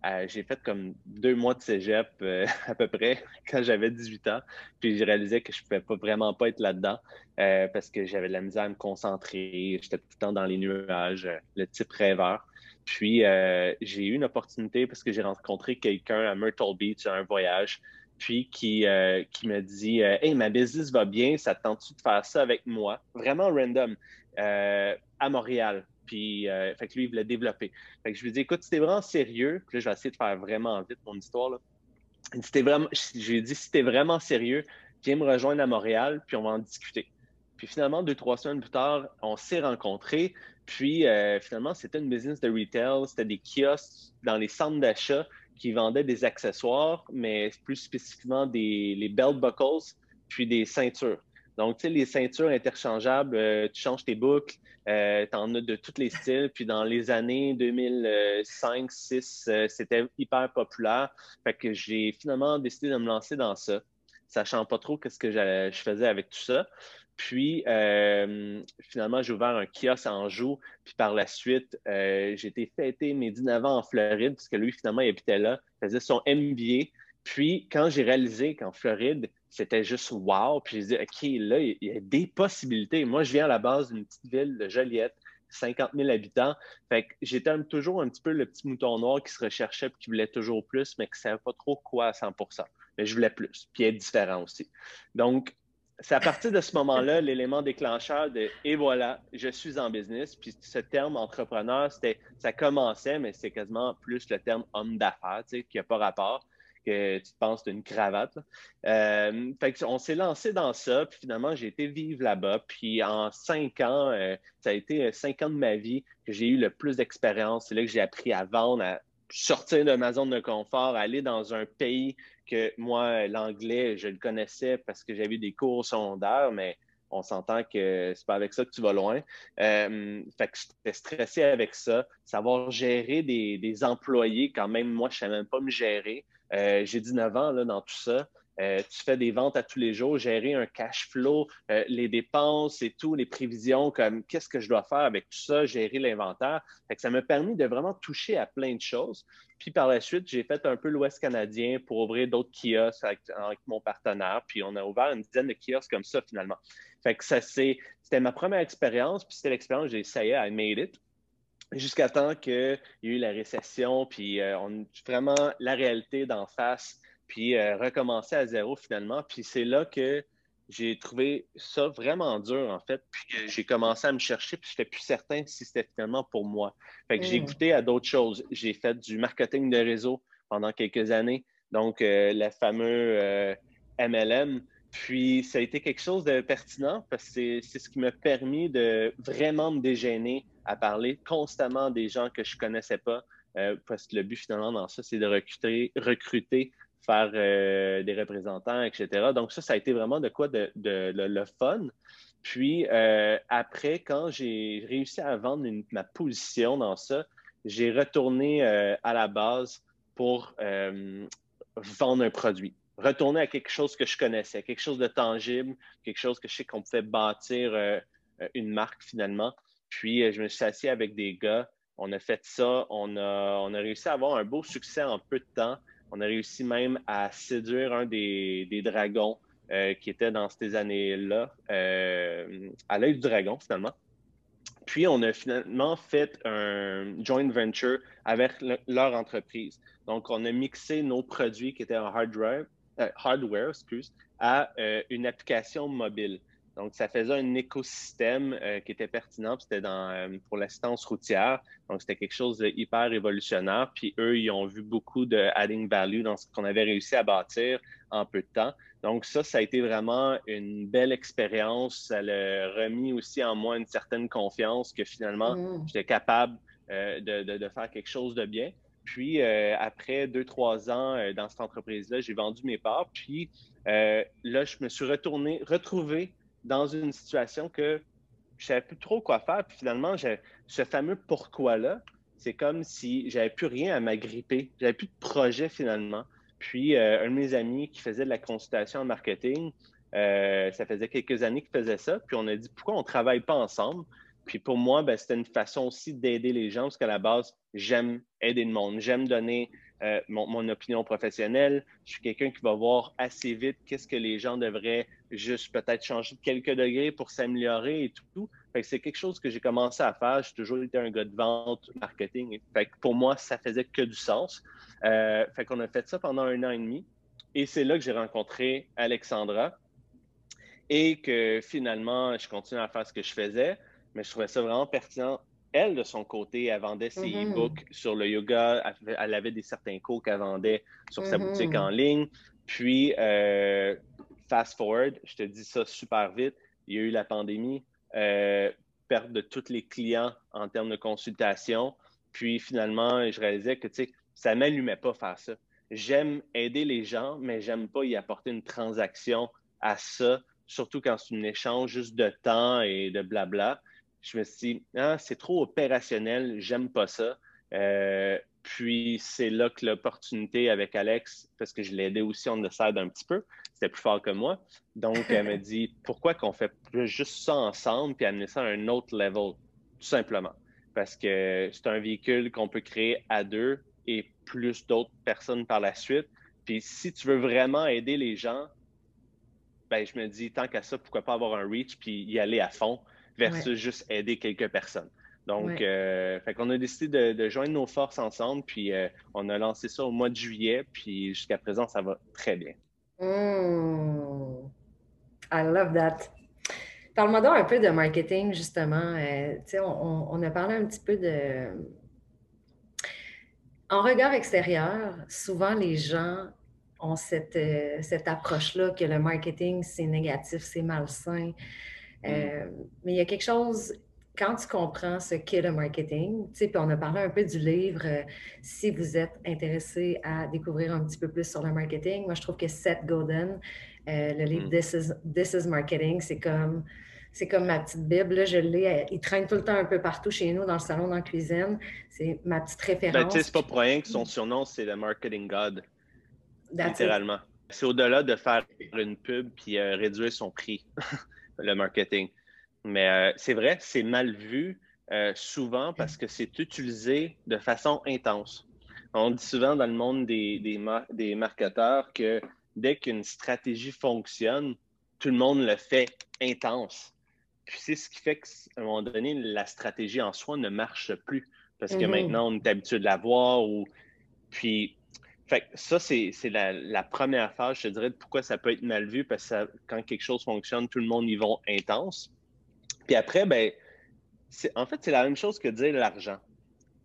euh, j'ai fait comme deux mois de cégep euh, à peu près quand j'avais 18 ans. Puis j'ai réalisé que je ne pouvais pas, vraiment pas être là-dedans euh, parce que j'avais de la misère à me concentrer. J'étais tout le temps dans les nuages, le type rêveur. Puis j'ai eu une opportunité parce que j'ai rencontré quelqu'un à Myrtle Beach à un voyage. Puis qui, qui me dit Hey, ma business va bien, ça te tente-tu de faire ça avec moi? Vraiment random. à Montréal. Puis, euh, fait que lui, il voulait développer. Fait que je lui dit, écoute, si t'es vraiment sérieux, puis là, je vais essayer de faire vraiment vite mon histoire. Là. Vraiment, je lui ai dit, si t'es vraiment sérieux, viens me rejoindre à Montréal, puis on va en discuter. Puis finalement, deux, trois semaines plus tard, on s'est rencontrés. Puis euh, finalement, c'était une business de retail. C'était des kiosques dans les centres d'achat qui vendaient des accessoires, mais plus spécifiquement des les belt buckles, puis des ceintures. Donc, tu sais, les ceintures interchangeables, euh, tu changes tes boucles, euh, tu en as de tous les styles. Puis dans les années 2005-2006, euh, c'était hyper populaire. Fait que j'ai finalement décidé de me lancer dans ça, sachant pas trop qu'est-ce que je faisais avec tout ça. Puis, finalement, j'ai ouvert un kiosque en Anjou. Puis par la suite, j'ai été fêter mes 19 ans en Floride, parce que lui, finalement, il habitait là. Faisait son MBA. Puis, quand j'ai réalisé qu'en Floride, c'était juste wow. Puis j'ai dit, OK, là, il y a des possibilités. Moi, je viens à la base d'une petite ville de Joliette, 50 000 habitants. Fait que j'étais toujours un petit peu le petit mouton noir qui se recherchait et qui voulait toujours plus, mais qui ne savait pas trop quoi à 100% Mais je voulais plus, puis être différent aussi. Donc, c'est à partir de ce moment-là, l'élément déclencheur de et voilà, je suis en business. Puis ce terme entrepreneur, c'était, ça commençait, mais c'est quasiment plus le terme homme d'affaires, tu sais, qui n'a pas rapport que tu penses d'une cravate. Euh, on s'est lancé dans ça, puis finalement, j'ai été vivre là-bas. Puis en cinq ans, euh, ça a été cinq ans de ma vie que j'ai eu le plus d'expérience. C'est là que j'ai appris à vendre, à sortir de ma zone de confort, aller dans un pays que moi, l'anglais, je le connaissais parce que j'avais des cours secondaires, mais on s'entend que c'est pas avec ça que tu vas loin. Euh, fait que j'étais stressé avec ça. Savoir gérer des, employés, quand même, moi, je ne sais même pas me gérer. Euh, j'ai 19 ans là, dans tout ça. Euh, tu fais des ventes à tous les jours, gérer un cash flow, les dépenses et tout, les prévisions, comme qu'est-ce que je dois faire avec tout ça, gérer l'inventaire. Ça m'a permis de vraiment toucher à plein de choses. Puis par la suite, j'ai fait un peu l'Ouest canadien pour ouvrir d'autres kiosques avec, mon partenaire. Puis on a ouvert une dizaine de kiosques comme ça finalement. Fait que ça, c'était ma première expérience, puis c'était l'expérience, j'ai essayé, I made it. Jusqu'à temps qu'il y ait eu la récession, puis euh, on, vraiment la réalité d'en face, puis euh, recommencer à zéro finalement. Puis c'est là que j'ai trouvé ça vraiment dur, en fait. Puis j'ai commencé à me chercher, puis je n'étais plus certain si c'était finalement pour moi. Fait que j'ai mm. goûté à d'autres choses. J'ai fait du marketing de réseau pendant quelques années. Donc, euh, le fameux MLM. Puis, ça a été quelque chose de pertinent parce que c'est ce qui m'a permis de vraiment me dégainer à parler constamment des gens que je connaissais pas. Euh, parce que le but finalement dans ça, c'est de recruter, recruter faire euh, des représentants, etc. Donc, ça, ça a été vraiment de quoi de, le fun. Puis, euh, après, quand j'ai réussi à vendre ma position dans ça, j'ai retourné à la base pour vendre un produit retourner à quelque chose que je connaissais, quelque chose de tangible, quelque chose que je sais qu'on pouvait bâtir une marque finalement. Puis euh, je me suis assis avec des gars, on a fait ça, on a, on a réussi à avoir un beau succès en peu de temps. On a réussi même à séduire un des, dragons qui était dans ces années-là, à l'œil du dragon finalement. Puis, on a finalement fait un joint venture avec leur entreprise. Donc, on a mixé nos produits qui étaient en hardware, euh, hardware, à euh, une application mobile. Donc, ça faisait un écosystème euh, qui était pertinent. C'était pour l'assistance routière. Donc, c'était quelque chose de hyper révolutionnaire. Puis eux, ils ont vu beaucoup de adding value dans ce qu'on avait réussi à bâtir en peu de temps. Donc, ça, ça a été vraiment une belle expérience. Ça a remis aussi en moi une certaine confiance que finalement, mmh. j'étais capable de, faire quelque chose de bien. Puis, euh, après deux, trois ans euh, dans cette entreprise-là, j'ai vendu mes parts. Puis, euh, là, je me suis retourné, retrouvé dans une situation que je savais plus trop quoi faire. Puis, finalement, ce fameux pourquoi-là, c'est comme si j'avais plus rien à m'agripper. J'avais plus de projet, finalement. Puis, un de mes amis qui faisait de la consultation en marketing, ça faisait quelques années qu'il faisait ça. Puis, on a dit, pourquoi on ne travaille pas ensemble? Puis pour moi, ben, c'était une façon aussi d'aider les gens parce qu'à la base, j'aime aider le monde. J'aime donner euh, mon, opinion professionnelle. Je suis quelqu'un qui va voir assez vite qu'est-ce que les gens devraient juste peut-être changer de quelques degrés pour s'améliorer et tout. Fait que c'est quelque chose que j'ai commencé à faire. J'ai toujours été un gars de vente, marketing. Pour moi, ça faisait que du sens. Euh, fait qu'on a fait ça pendant un an et demi. Et c'est là que j'ai rencontré Alexandra et que finalement, je continue à faire ce que je faisais mais je trouvais ça vraiment pertinent. Elle, de son côté, elle vendait ses mm-hmm. e-books sur le yoga. Elle, avait des certains cours qu'elle vendait sur sa boutique mm-hmm. en ligne. Puis, euh, fast forward, je te dis ça super vite, il y a eu la pandémie, euh, perte de tous les clients en termes de consultation. Puis finalement, je réalisais que ça ne m'allumait pas faire ça. J'aime aider les gens, mais j'aime pas y apporter une transaction à ça, surtout quand c'est un échange juste de temps et de blabla je me suis dit, ah, c'est trop opérationnel, j'aime pas ça. Euh, puis c'est là que l'opportunité avec Alex, parce que je l'ai aidé aussi, on le sert un petit peu, c'était plus fort que moi. Donc, elle m'a dit, pourquoi qu'on fait juste ça ensemble puis amener ça à un autre level, tout simplement. Parce que c'est un véhicule qu'on peut créer à deux et plus d'autres personnes par la suite. Puis si tu veux vraiment aider les gens, ben, je me dis, tant qu'à ça, pourquoi pas avoir un reach puis y aller à fond versus juste aider quelques personnes. Donc, euh, fait qu'on a décidé de, joindre nos forces ensemble, puis euh, on a lancé ça au mois de juillet, puis jusqu'à présent, ça va très bien. Mmh. I love that. Parle-moi donc un peu de marketing, justement. Euh, on, on, a parlé un petit peu de... En regard extérieur, souvent les gens ont cette, euh, cette approche-là que le marketing, c'est négatif, c'est malsain. Euh, mm. mais il y a quelque chose, quand tu comprends ce qu'est le marketing, tu sais, puis on a parlé un peu du livre, euh, si vous êtes intéressé à découvrir un petit peu plus sur le marketing, moi je trouve que Seth Godin, le livre mm. This, is, This is Marketing, c'est comme c'est comme ma petite Bible. je l'ai. Il traîne tout le temps un peu partout chez nous, dans le salon, dans la cuisine. C'est ma petite ben, référence. Ben, c'est pas pour rien que son surnom, c'est le Marketing God. littéralement. C'est au-delà de faire une pub puis euh, réduire son prix, le marketing. Mais euh, c'est vrai, c'est mal vu euh, souvent parce que c'est utilisé de façon intense. On dit souvent dans le monde des, des, des marketeurs que dès qu'une stratégie fonctionne, tout le monde le fait intense. Puis c'est ce qui fait qu'à un moment donné, la stratégie en soi ne marche plus. Parce que mhm. maintenant, on est habitué de la voir. Ou... Puis, fait, ça, c'est la, première phase, je te dirais, de pourquoi ça peut être mal vu. Parce que quand quelque chose fonctionne, tout le monde y va intense. Puis après, ben, en fait, c'est la même chose que dire l'argent.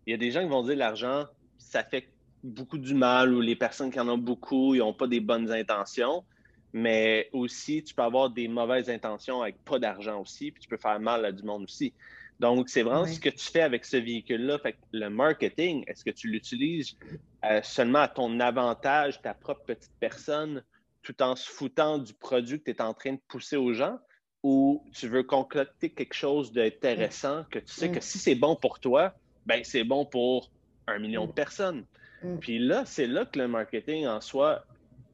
Il y a des gens qui vont dire l'argent, ça fait beaucoup du mal ou les personnes qui en ont beaucoup, ils n'ont pas des bonnes intentions mais aussi, tu peux avoir des mauvaises intentions avec pas d'argent aussi, puis tu peux faire mal à du monde aussi. Donc, c'est vraiment ce que tu fais avec ce véhicule-là. Fait que le marketing, est-ce que tu l'utilises euh, seulement à ton avantage, ta propre petite personne, tout en se foutant du produit que tu es en train de pousser aux gens? Ou tu veux concocter quelque chose d'intéressant que tu sais que si c'est bon pour toi, ben c'est bon pour un million de personnes. Puis là, c'est là que le marketing en soi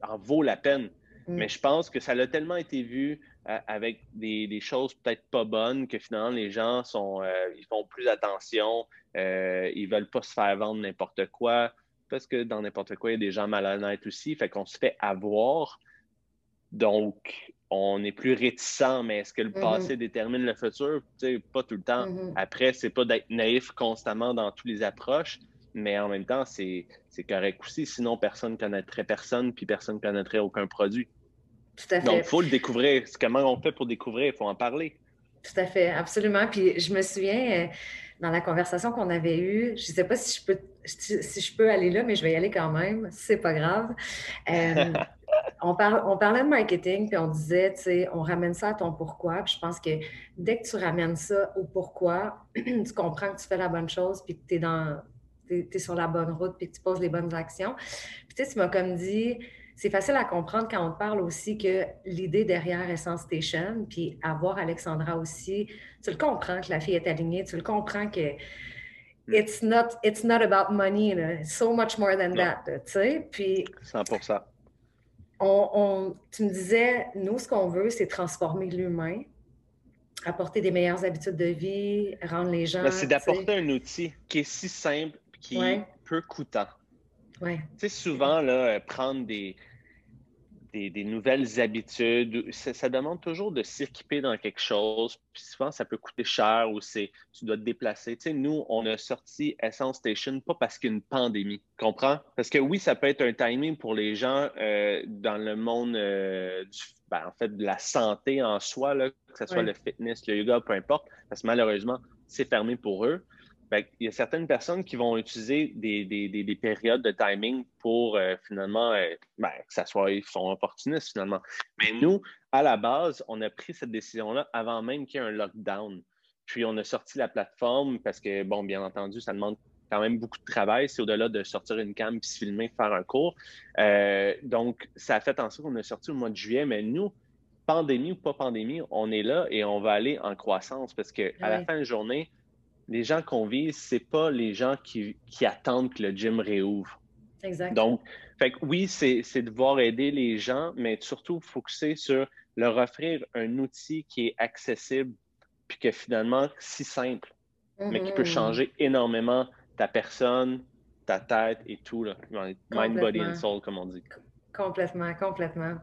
en vaut la peine. Mm. Mais je pense que ça a tellement été vu euh, avec des, choses peut-être pas bonnes que finalement les gens sont, euh, ils font plus attention, euh, ils veulent pas se faire vendre n'importe quoi parce que dans n'importe quoi il y a des gens malhonnêtes aussi, fait qu'on se fait avoir. Donc on est plus réticent, mais est-ce que le mm-hmm. passé détermine le futur? pas tout le temps. Mm-hmm. Après, c'est pas d'être naïf constamment dans toutes les approches, mais en même temps, c'est correct aussi. Sinon, personne ne connaîtrait personne, puis personne ne connaîtrait aucun produit. Tout à fait. Donc, il faut le découvrir. Comment on fait pour découvrir? Il faut en parler. Tout à fait, absolument. Puis je me souviens, euh, dans la conversation qu'on avait eue, je ne sais pas si je, peux, si je peux aller là, mais je vais y aller quand même. C'est pas grave. Euh, on, parle, on parlait de marketing, puis on disait, tu sais, on ramène ça à ton pourquoi. Puis je pense que dès que tu ramènes ça au pourquoi, tu comprends que tu fais la bonne chose, puis que tu es dans es, sur la bonne route puis que tu poses les bonnes actions. Puis tu sais, tu m'as comme dit, c'est facile à comprendre quand on parle aussi que l'idée derrière Essence Station, puis avoir Alexandra aussi, tu le comprends que la fille est alignée, tu le comprends que mm. it's not, it's not about money, so much more than that, tu sais. Puis... 100 on, on, tu me disais, nous, ce qu'on veut, c'est transformer l'humain, apporter des meilleures habitudes de vie, rendre les gens. C'est d'apporter un outil qui est si simple qui est peu coûtant. Tu sais, souvent, là, euh, prendre des, des, nouvelles habitudes, ça, demande toujours de s'équiper dans quelque chose. Puis souvent, ça peut coûter cher ou c'est, tu dois te déplacer. Tu sais, nous, on a sorti Essence Station pas parce qu'il y a une pandémie. Comprends? Parce que oui, ça peut être un timing pour les gens euh, dans le monde euh, du, ben, en fait, de la santé en soi, là, que ce soit le fitness, le yoga, peu importe, parce que malheureusement, c'est fermé pour eux il y a certaines personnes qui vont utiliser des, périodes de timing pour euh, finalement euh, ben, que ça soit, ils sont opportunistes finalement. Mais nous, à la base, on a pris cette décision-là avant même qu'il y ait un lockdown. Puis on a sorti la plateforme parce que, bon, bien entendu, ça demande quand même beaucoup de travail. C'est au-delà de sortir une cam puis se filmer, faire un cours. Euh, donc, ça a fait en sorte qu'on a sorti au mois de juillet, mais nous, pandémie ou pas pandémie, on est là et on va aller en croissance parce qu'à la fin de la journée, les gens qu'on vise, c'est pas les gens qui, attendent que le gym réouvre. Exact. Donc, fait oui, c'est de voir aider les gens, mais surtout focuser sur leur offrir un outil qui est accessible, puis que finalement, si simple, mais qui peut mm-hmm. changer énormément ta personne, ta tête et tout, là. mind, body and soul, comme on dit. Complètement, complètement.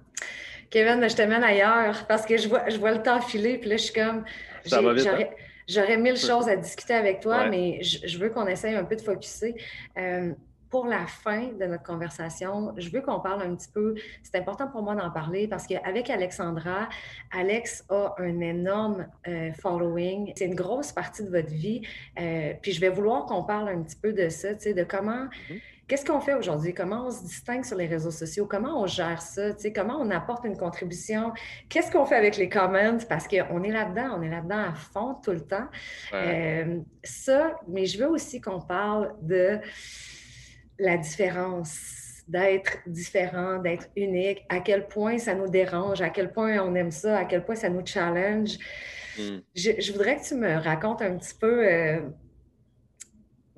Kevin, je te mène ailleurs parce que je vois, je vois le temps filer, puis là, je suis comme. Ça va vite. Hein? J'aurais mille choses à discuter avec toi, mais je, veux qu'on essaye un peu de focuser. Euh, pour la fin de notre conversation, je veux qu'on parle un petit peu, c'est important pour moi d'en parler parce qu'avec Alexandra, Alex a un énorme euh, following. C'est une grosse partie de votre vie. Euh, puis je vais vouloir qu'on parle un petit peu de ça, tu sais, de comment, mm-hmm. Qu'est-ce qu'on fait aujourd'hui? Comment on se distingue sur les réseaux sociaux? Comment on gère ça? comment on apporte une contribution? Qu'est-ce qu'on fait avec les comments? Parce qu'on est là-dedans, on est là-dedans à fond tout le temps. Euh, ça, mais je veux aussi qu'on parle de la différence d'être différent, d'être unique, à quel point ça nous dérange, à quel point on aime ça, à quel point ça nous challenge. Hmm. Je, voudrais que tu me racontes un petit peu. Euh,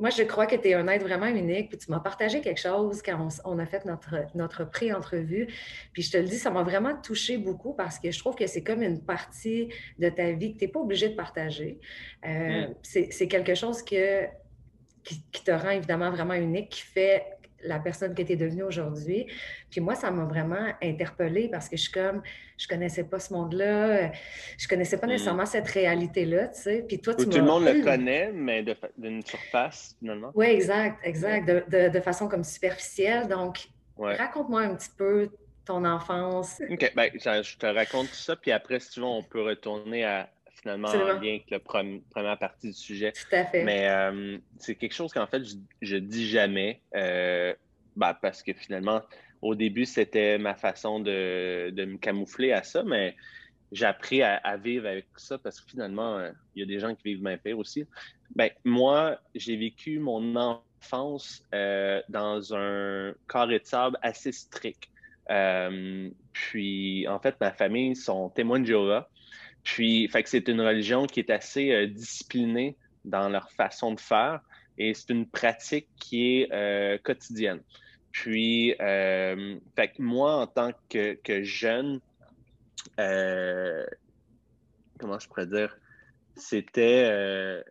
moi, je crois que tu es un être vraiment unique, puis tu m'as partagé quelque chose quand on, a fait notre, notre pré-entrevue. Puis je te le dis, ça m'a vraiment touché beaucoup parce que je trouve que c'est comme une partie de ta vie que tu n'es pas obligé de partager. Euh. C'est quelque chose que, qui, qui, te rend évidemment vraiment unique, qui fait la personne que tu es devenue aujourd'hui. Puis moi, ça m'a vraiment interpellée parce que je suis comme, je connaissais pas ce monde-là, je connaissais pas mm. nécessairement cette réalité-là, tu sais. Puis toi, tu Tout le monde le connaît, mais d'une surface, finalement. Oui, exact, exact, de, de, façon comme superficielle. Donc, raconte-moi un petit peu ton enfance. OK, ben, je te raconte tout ça, puis après, si tu veux, on peut retourner à, finalement en lien avec la première partie du sujet. Tout à fait. Mais euh, c'est quelque chose qu'en fait, je, je dis jamais euh, ben, parce que finalement, au début, c'était ma façon de, me camoufler à ça, mais j'ai appris à, vivre avec ça parce que finalement, euh, il y a des gens qui vivent bien pire aussi. Ben, moi, j'ai vécu mon enfance dans un carré de sable assez strict. puis, en fait, ma famille sont témoins de Jéhovah. Puis, fait que c'est une religion qui est assez euh, disciplinée dans leur façon de faire et c'est une pratique qui est euh, quotidienne. Puis, euh, fait que moi, en tant que, jeune, comment je pourrais dire, c'était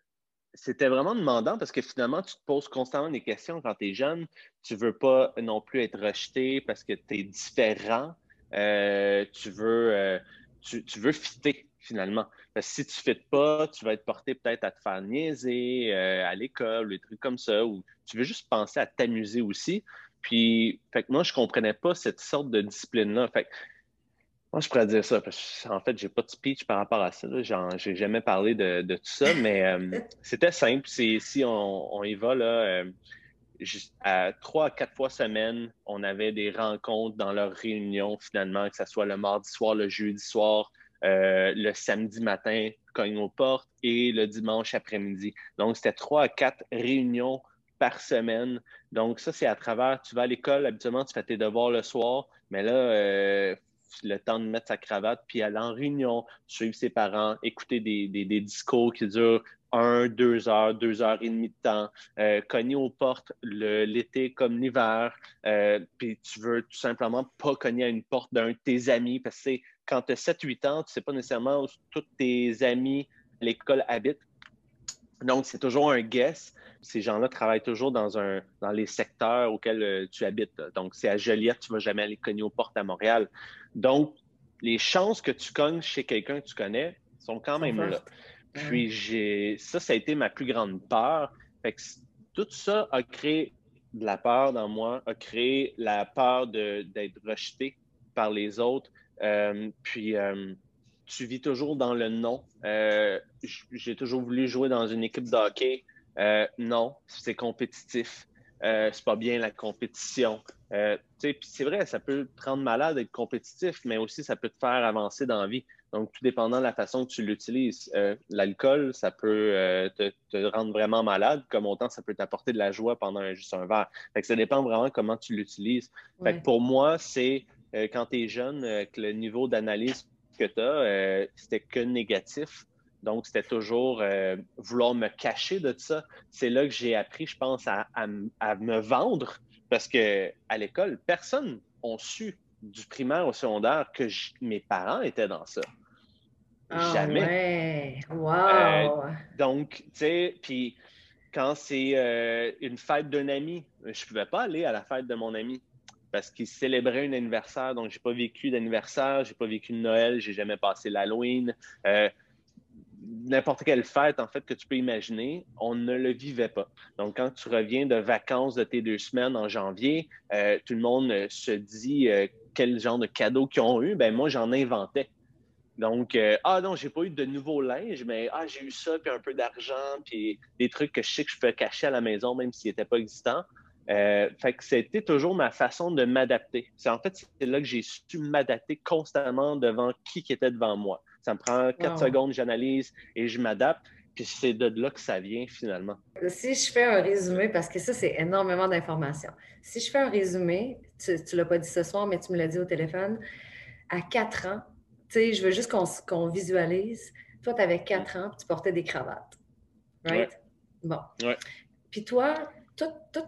c'était vraiment demandant parce que finalement, tu te poses constamment des questions quand tu es jeune. Tu veux pas non plus être rejeté parce que tu es différent. tu veux, tu, tu, veux fitter finalement. Parce que si tu ne fites pas, tu vas être porté peut-être à te faire niaiser euh, à l'école, des trucs comme ça, ou tu veux juste penser à t'amuser aussi. Puis, fait que moi, je ne comprenais pas cette sorte de discipline-là. Fait moi, je pourrais dire ça, parce qu'en fait, je n'ai pas de speech par rapport à ça. Je n'ai jamais parlé de, tout ça, mais euh, c'était simple. Si on, y va, là, euh, à trois à quatre fois semaine, on avait des rencontres dans leurs réunions, finalement, que ce soit le mardi soir, le jeudi soir, euh, le samedi matin, cogne aux portes, et le dimanche après-midi. Donc, c'était trois à quatre réunions par semaine. Donc, ça, c'est à travers, tu vas à l'école, habituellement, tu fais tes devoirs le soir, mais là, euh, le temps de mettre sa cravate, puis aller en réunion, suivre ses parents, écouter des, des, discours qui durent un, deux heures, deux heures et demie de temps, euh, cogner aux portes l'été comme l'hiver, puis tu veux tout simplement pas cogner à une porte d'un de tes amis parce que quand tu as 7-8 ans, tu ne sais pas nécessairement où tous tes amis à l'école habitent. Donc, c'est toujours un guess. Ces gens-là travaillent toujours dans, un, dans les secteurs auxquels euh, tu habites. Donc, c'est à Joliette, tu ne vas jamais aller cogner aux portes à Montréal. Donc, les chances que tu cognes chez quelqu'un que tu connais sont quand même là. Puis, j'ai ça, ça a été ma plus grande peur. tout ça a créé de la peur dans moi, a créé la peur d'être rejeté par les autres, puis, euh, tu vis toujours dans le non. Euh, j'ai toujours voulu jouer dans une équipe de hockey. non, c'est compétitif. c'est pas bien la compétition. c'est vrai, ça peut te rendre malade d'être compétitif, mais aussi ça peut te faire avancer dans la vie. Donc, tout dépendant de la façon que tu l'utilises. L'alcool, ça peut te, rendre vraiment malade, comme autant ça peut t'apporter de la joie pendant juste un verre. Fait que ça dépend vraiment comment tu l'utilises. Pour moi, c'est euh, quand tu es jeune, euh, que le niveau d'analyse que tu as, euh, c'était que négatif. Donc, c'était toujours vouloir me cacher de ça. C'est là que j'ai appris, je pense, à, me vendre parce que à l'école, personne n'a su du primaire au secondaire que mes parents étaient dans ça. Ah Jamais. Wow. donc, tu sais, puis quand c'est une fête d'un ami, je ne pouvais pas aller à la fête de mon ami parce qu'il célébrait un anniversaire. Donc, j'ai pas vécu d'anniversaire, j'ai pas vécu de Noël, j'ai jamais passé l'Halloween. Euh, n'importe quelle fête, en fait, que tu peux imaginer, on ne le vivait pas. Donc, quand tu reviens de vacances de tes deux semaines en janvier, euh, tout le monde se dit euh, quel genre de cadeaux qu'ils ont eu. Ben moi, j'en inventais. Donc, ah non, j'ai pas eu de nouveau linge, mais ah, j'ai eu ça, puis un peu d'argent, puis des trucs que je sais que je peux cacher à la maison, même s'ils n'étaient pas existants. Euh, fait que c'était toujours ma façon de m'adapter. C'est en fait c'est là que j'ai su m'adapter constamment devant qui qui était devant moi. Ça me prend quatre secondes, j'analyse et je m'adapte. Puis c'est de là que ça vient finalement. Si je fais un résumé, parce que ça, c'est énormément d'informations. Si je fais un résumé, tu ne l'as pas dit ce soir, mais tu me l'as dit au téléphone, à quatre ans, tu sais, je veux juste qu'on visualise. Toi, tu avais quatre ans, tu portais des cravates. Right? Bon. Puis toi, tout, tout,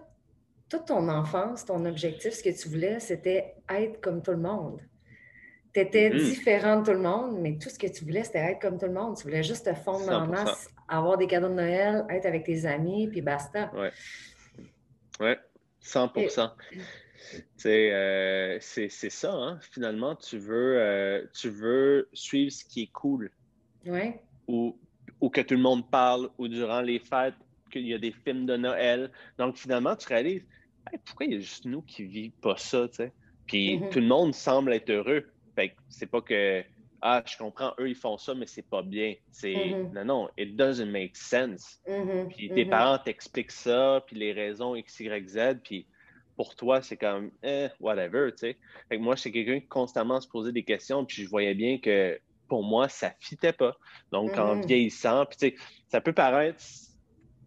toute ton enfance, ton objectif, ce que tu voulais, c'était être comme tout le monde. Tu étais mm-hmm. différent de tout le monde, mais tout ce que tu voulais, c'était être comme tout le monde. Tu voulais juste te fondre dans la masse, avoir des cadeaux de Noël, être avec tes amis, puis basta. Oui. Oui, 100 euh, C'est ça, hein? finalement, tu veux, euh, tu veux suivre ce qui est cool. Oui. Ou, ou que tout le monde parle, ou durant les fêtes, qu'il y a des films de Noël. Donc, finalement, tu réalises, pourquoi il y a juste nous qui ne vivons pas ça, tu sais? Puis mm-hmm. tout le monde semble être heureux. Fait que c'est pas que, ah, je comprends, eux, ils font ça, mais c'est pas bien. C'est, mm-hmm. non, non, it doesn't make sense. Mm-hmm. Puis tes parents t'expliquent ça, puis les raisons X, Y, Z, puis pour toi, c'est comme, eh, whatever, tu sais. Fait que moi, c'est quelqu'un qui constamment se posait des questions, puis je voyais bien que pour moi, ça ne fitait pas. Donc, en vieillissant, puis tu sais, ça peut paraître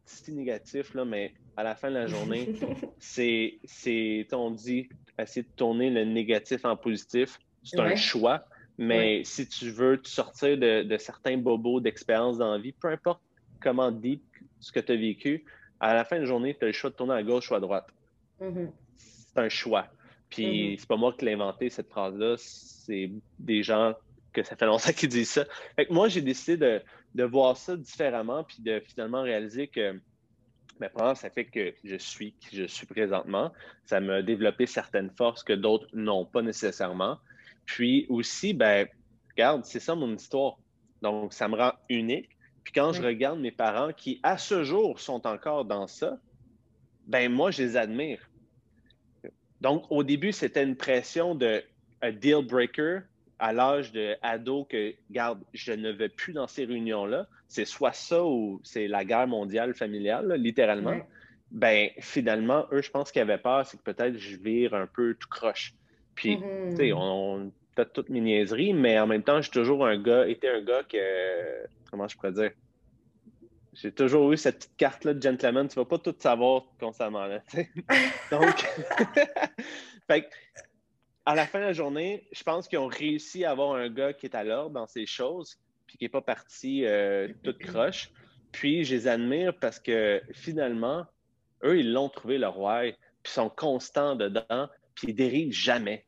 si négatif, là, mais à la fin de la journée, c'est, c'est, on dit, essayer de tourner le négatif en positif. C'est un choix, mais si tu veux te sortir de, certains bobos d'expérience dans la vie, peu importe comment deep ce que tu as vécu, à la fin de la journée, tu as le choix de tourner à gauche ou à droite. Mm-hmm. C'est un choix. Puis mm-hmm. c'est pas moi qui l'ai inventé, cette phrase-là, c'est des gens que ça fait longtemps qu'ils disent ça. Fait que moi, j'ai décidé de, de, voir ça différemment, puis de finalement réaliser que Maintenant, ça fait que je suis qui je suis présentement. Ça m'a développé certaines forces que d'autres n'ont pas nécessairement. Puis aussi, ben, regarde, c'est ça mon histoire. Donc, ça me rend unique. Puis quand je regarde mes parents qui, à ce jour, sont encore dans ça, ben moi, je les admire. Donc, au début, c'était une pression de un deal breaker à l'âge de ado que, garde, je ne vais plus dans ces réunions-là, c'est soit ça ou c'est la guerre mondiale familiale, littéralement. Ben, finalement, eux, je pense qu'ils avaient peur, c'est que peut-être je vire un peu tout croche. Puis, mm-hmm. tu sais, on, peut toutes mes niaiseries, mais en même temps, j'ai toujours un gars, été un gars que, comment je pourrais dire, j'ai toujours eu cette petite carte-là de gentleman. Tu vas pas tout savoir constamment, là, Donc, fait à la fin de la journée, je pense qu'ils ont réussi à avoir un gars qui est à l'ordre dans ces choses, puis qui n'est pas parti euh, toute croche. Puis je les admire parce que finalement, eux, ils l'ont trouvé le roi, puis sont constants dedans, puis ils dérivent jamais.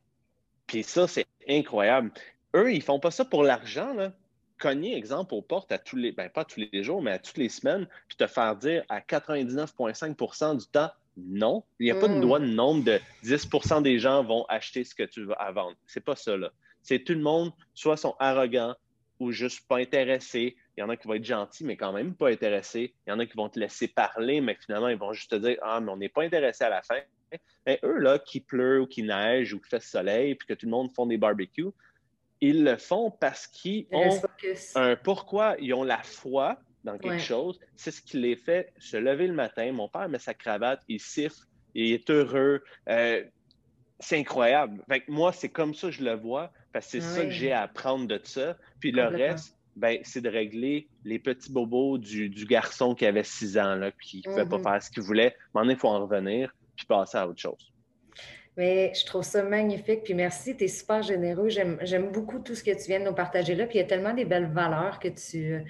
Puis ça, c'est incroyable. Eux, ils font pas ça pour l'argent, là. Cogner, exemple, aux portes à tous les, ben pas tous les jours, mais à toutes les semaines, puis te faire dire à 99,5% du temps, non. Il n'y a pas de loi de nombre de 10% des gens vont acheter ce que tu veux à vendre. C'est pas ça, là. C'est tout le monde, soit sont arrogants ou juste pas intéressés. Il y en a qui vont être gentils, mais quand même pas intéressés. Il y en a qui vont te laisser parler, mais finalement, ils vont juste te dire Ah, mais on n'est pas intéressé à la fin. Mais eux, là, qui pleut ou qui neige ou qui fait soleil, puis que tout le monde font des barbecues, ils le font parce qu'ils ont un pourquoi, ils ont la foi dans quelque chose, c'est ce qui les fait se lever le matin. Mon père met sa cravate, il siffle, il est heureux. Euh, c'est incroyable. moi, c'est comme ça que je le vois, parce que c'est ça que j'ai à apprendre de ça. Puis le reste, ben, c'est de régler les petits bobos du, garçon qui avait six ans, là, qui ne pouvait pas mm-hmm. faire ce qu'il voulait. Mais il faut en revenir, puis passer à autre chose. Mais je trouve ça magnifique. Puis merci, tu es super généreux. J'aime beaucoup tout ce que tu viens de nous partager là. Puis il y a tellement des belles valeurs que tu,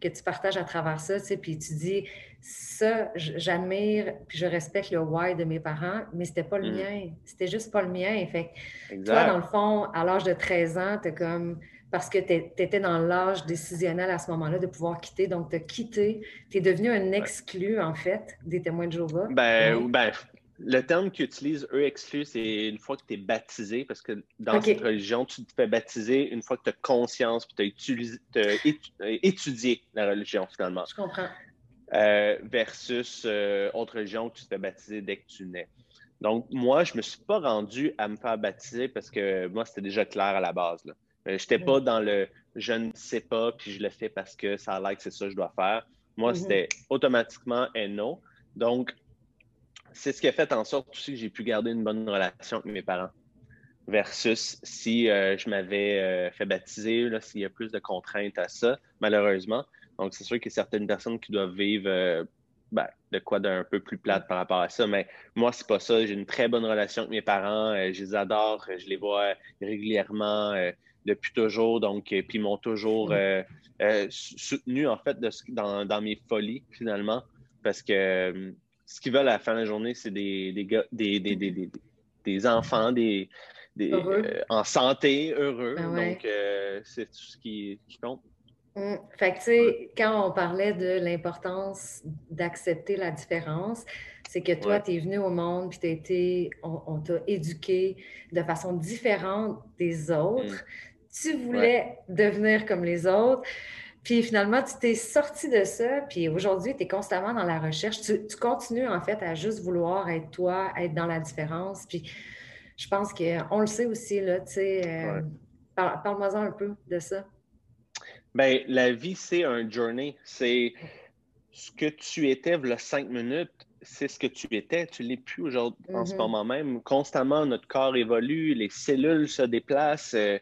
que tu partages à travers ça. Tu sais. Puis tu dis, ça, j'admire, puis je respecte le why de mes parents, mais c'était pas le mm. mien. C'était juste pas le mien. Fait toi, dans le fond, à l'âge de 13 ans, tu comme parce que tu étais dans l'âge décisionnel à ce moment-là de pouvoir quitter. Donc, tu as quitté. Tu es devenu un exclu, en fait, des témoins de Jéhovah. Ben, ben le terme qu'ils utilisent, eux, exclus, c'est une fois que tu es baptisé, parce que dans cette religion, tu te fais baptiser une fois que tu as conscience, puis tu as, étudié la religion, finalement. Je comprends. Euh, versus euh, autre religion que tu te fais baptiser dès que tu nais. Donc, moi, je ne me suis pas rendu à me faire baptiser parce que moi, c'était déjà clair à la base. Euh, je n'étais pas dans le je ne sais pas, puis je le fais parce que ça a l'air que c'est ça que je dois faire. Moi, mm-hmm. c'était automatiquement un non. Donc, c'est ce qui a fait en sorte aussi que j'ai pu garder une bonne relation avec mes parents. Versus si euh, je m'avais euh, fait baptiser, s'il y a plus de contraintes à ça, malheureusement. Donc, c'est sûr qu'il y a certaines personnes qui doivent vivre euh, ben, de quoi d'un peu plus plate par rapport à ça. Mais moi, c'est pas ça. J'ai une très bonne relation avec mes parents. je les adore. Je les vois régulièrement depuis toujours. Donc, puis ils m'ont toujours soutenu, en fait, dans, dans, mes folies, finalement. Parce que ce qu'ils veulent à la fin de la journée, c'est des, des, des, des, enfants, des, euh, en santé, heureux. Ben Donc, euh, c'est tout ce qui, compte. Hum. Fait que, tu sais, quand on parlait de l'importance d'accepter la différence, c'est que toi, tu es venu au monde, puis été, on, t'a éduqué de façon différente des autres. Hum. Tu voulais devenir comme les autres. Puis finalement, tu t'es sorti de ça, puis aujourd'hui, tu es constamment dans la recherche. Tu, continues en fait à juste vouloir être toi, être dans la différence. Puis je pense qu'on le sait aussi, là, tu sais. Euh, parle-moi-en un peu de ça. Bien, la vie, c'est un journey. C'est ce que tu étais a cinq minutes, c'est ce que tu étais. Tu ne l'es plus aujourd'hui, en ce mm-hmm. moment même. Constamment, notre corps évolue, les cellules se déplacent. Euh,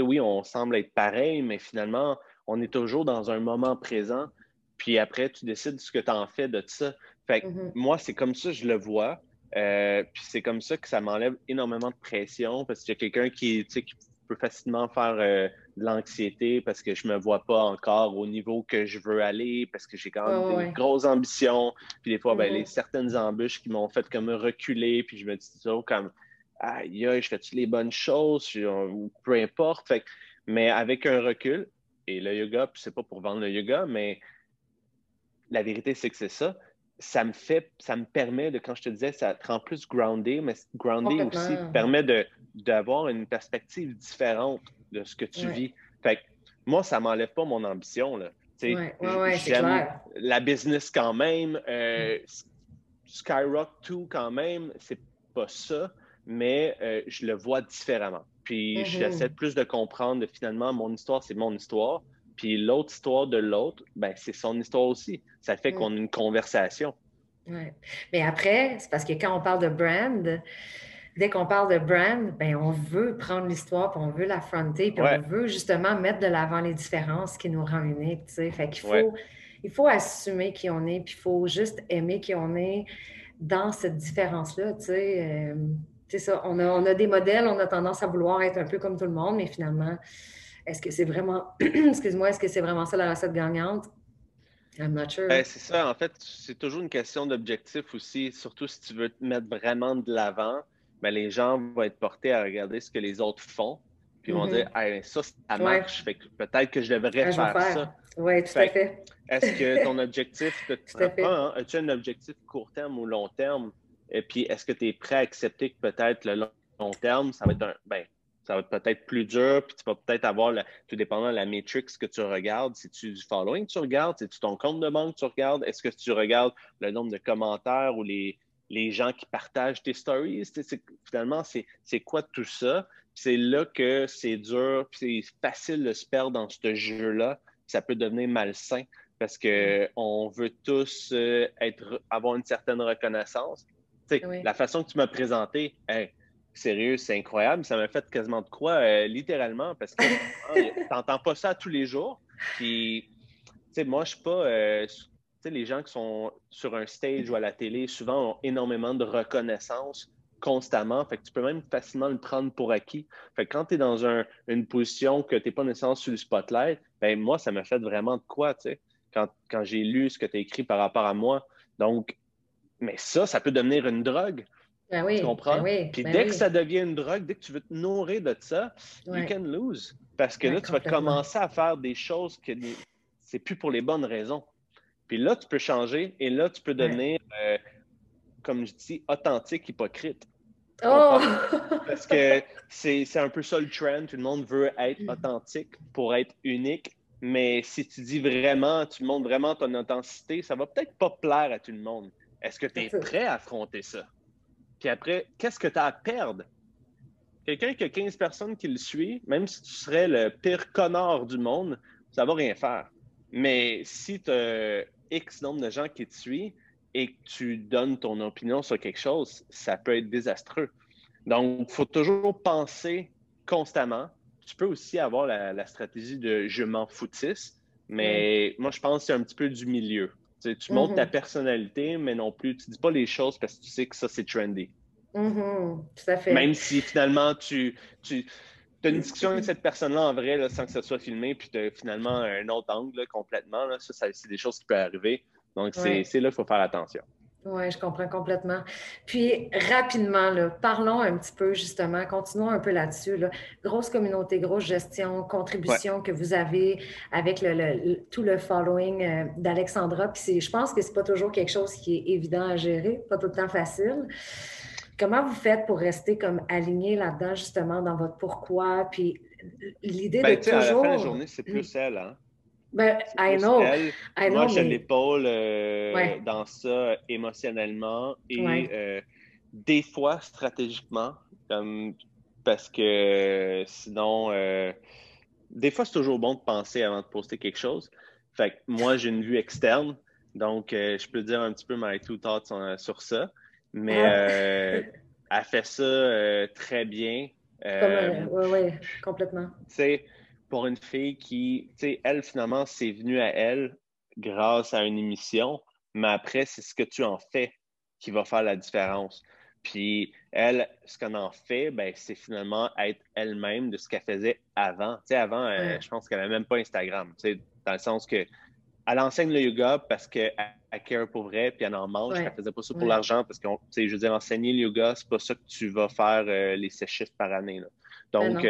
oui, on semble être pareil, mais finalement, on est toujours dans un moment présent. Puis après, tu décides ce que tu en fais de ça. Fait que mm-hmm. moi, c'est comme ça que je le vois. Euh, puis c'est comme ça que ça m'enlève énormément de pression parce qu'il y a quelqu'un qui, qui peut facilement faire euh, de l'anxiété parce que je me vois pas encore au niveau que je veux aller, parce que j'ai quand même des grosses ambitions. Puis des fois, ben, mm-hmm. les certaines embûches qui m'ont fait comme reculer, puis je me dis toujours comme aïe, je fais-tu les bonnes choses? Ou peu importe. Fait, mais avec un recul, et le yoga, puis c'est pas pour vendre le yoga, mais la vérité, c'est que c'est ça. Ça me fait, ça me permet de, quand je te disais, ça te rend plus groundé, mais groundé aussi permet d'avoir une perspective différente de ce que tu vis. Fait que moi, ça m'enlève pas mon ambition. Là. Ouais, ouais, j'aime la business quand même. Euh, Skyrock 2 quand même, c'est pas ça, mais euh, je le vois différemment. Puis mm-hmm. j'essaie plus de comprendre finalement mon histoire, c'est mon histoire. Puis l'autre histoire de l'autre, ben, c'est son histoire aussi. Ça fait mm. qu'on a une conversation. Ouais. Mais après, c'est parce que quand on parle de brand, dès qu'on parle de brand, ben, on veut prendre l'histoire, puis on veut l'affronter, puis on veut justement mettre de l'avant les différences qui nous rendent uniques. Fait qu'il faut, il faut assumer qui on est, puis il faut juste aimer qui on est dans cette différence-là. Euh, c'est ça, on a, des modèles, on a tendance à vouloir être un peu comme tout le monde, mais finalement, est-ce que c'est vraiment, excuse-moi, est-ce que c'est vraiment ça la recette gagnante? I'm not sure. Ben, c'est ça, en fait, c'est toujours une question d'objectif aussi, surtout si tu veux te mettre vraiment de l'avant, ben, les gens vont être portés à regarder ce que les autres font, puis ils vont dire, mm-hmm. ça, ça marche, fait que peut-être que je devrais faire, ça. Oui, tout à fait. Est-ce que ton objectif, hein, as-tu un objectif court terme ou long terme? Et puis, est-ce que tu es prêt à accepter que peut-être le long, terme, ça va être un, ben, ça va être peut-être plus dur, puis tu vas peut-être avoir, tout dépendant de la matrix que tu regardes, si tu du following que tu regardes, si tu ton compte de banque que tu regardes, est-ce que tu regardes le nombre de commentaires ou les, les gens qui partagent tes stories? finalement, c'est quoi tout ça? C'est là que c'est dur, puis c'est facile de se perdre dans ce jeu-là. Ça peut devenir malsain parce qu'on veut tous euh, être, avoir une certaine reconnaissance. La façon que tu m'as présenté, sérieux, c'est incroyable. Ça m'a fait quasiment de quoi, euh, littéralement, parce que ah, tu n'entends pas ça tous les jours. Puis, moi, je suis pas. Euh, les gens qui sont sur un stage ou à la télé, souvent ont énormément de reconnaissance constamment. Fait que tu peux même facilement le prendre pour acquis. Fait que quand tu es dans une position que tu n'es pas nécessairement sur le spotlight, ben moi, ça m'a fait vraiment de quoi, tu sais, quand, quand j'ai lu ce que tu as écrit par rapport à moi. Donc, mais ça, ça peut devenir une drogue. Ben oui, tu comprends? Ben Puis ben dès que ça devient une drogue, dès que tu veux te nourrir de ça, you can lose. Parce que là, tu vas commencer à faire des choses que c'est plus pour les bonnes raisons. Puis là, tu peux changer et là, tu peux devenir, euh, comme je dis, authentique, hypocrite. Oh! Parce que c'est un peu ça le trend. Tout le monde veut être authentique pour être unique. Mais si tu dis vraiment, tu montres vraiment ton authenticité, ça va peut-être pas plaire à tout le monde. Est-ce que tu es prêt à affronter ça? Puis après, qu'est-ce que tu as à perdre? Quelqu'un qui a 15 personnes qui le suivent, même si tu serais le pire connard du monde, ça va rien faire. Mais si tu as X nombre de gens qui te suivent, et que tu donnes ton opinion sur quelque chose, ça peut être désastreux. Donc, il faut toujours penser constamment. Tu peux aussi avoir la, stratégie de je m'en foutisse, mais moi, je pense que c'est un petit peu du milieu. Tu, montres ta mm-hmm. personnalité, mais non plus, tu dis pas les choses parce que tu sais que ça, c'est trendy. Mm-hmm. Tout à fait. Même si finalement, tu, tu as une discussion avec cette personne-là en vrai, sans que ça soit filmé, puis tu as finalement un autre angle complètement. ça c'est des choses qui peuvent arriver. Donc, c'est là qu'il faut faire attention. Oui, je comprends complètement. Puis, rapidement, là, parlons un petit peu, justement, continuons un peu là-dessus. Grosse communauté, grosse gestion, contribution que vous avez avec le, tout le following euh, d'Alexandra. Puis, je pense que ce n'est pas toujours quelque chose qui est évident à gérer, pas tout le temps facile. Comment vous faites pour rester comme aligné là-dedans, justement, dans votre pourquoi? Puis, l'idée ben, de toujours... À la fin de la journée, c'est plus elle, hein? Ben, I know. Moi, je l'épaule euh, dans ça émotionnellement et euh, des fois stratégiquement, comme, parce que sinon, euh, des fois, c'est toujours bon de penser avant de poster quelque chose. Fait que moi, j'ai une vue externe, donc je peux dire un petit peu my two thoughts sur ça. Mais elle fait ça très bien. oui, oui, complètement. Tu sais, pour une fille qui, tu sais, elle, finalement, c'est venu à elle grâce à une émission, mais après, c'est ce que tu en fais qui va faire la différence. Puis elle, ce qu'on en fait, ben, c'est finalement être elle-même de ce qu'elle faisait avant. Tu sais, avant, euh, je pense qu'elle n'avait même pas Instagram. Tu sais, dans le sens que elle enseigne le yoga parce qu'elle care pour vrai, puis elle en mange. Elle faisait pas ça pour l'argent parce que, tu sais, je veux dire, enseigner le yoga, c'est pas ça que tu vas faire euh, les six chiffres par année. Là. Ben Donc,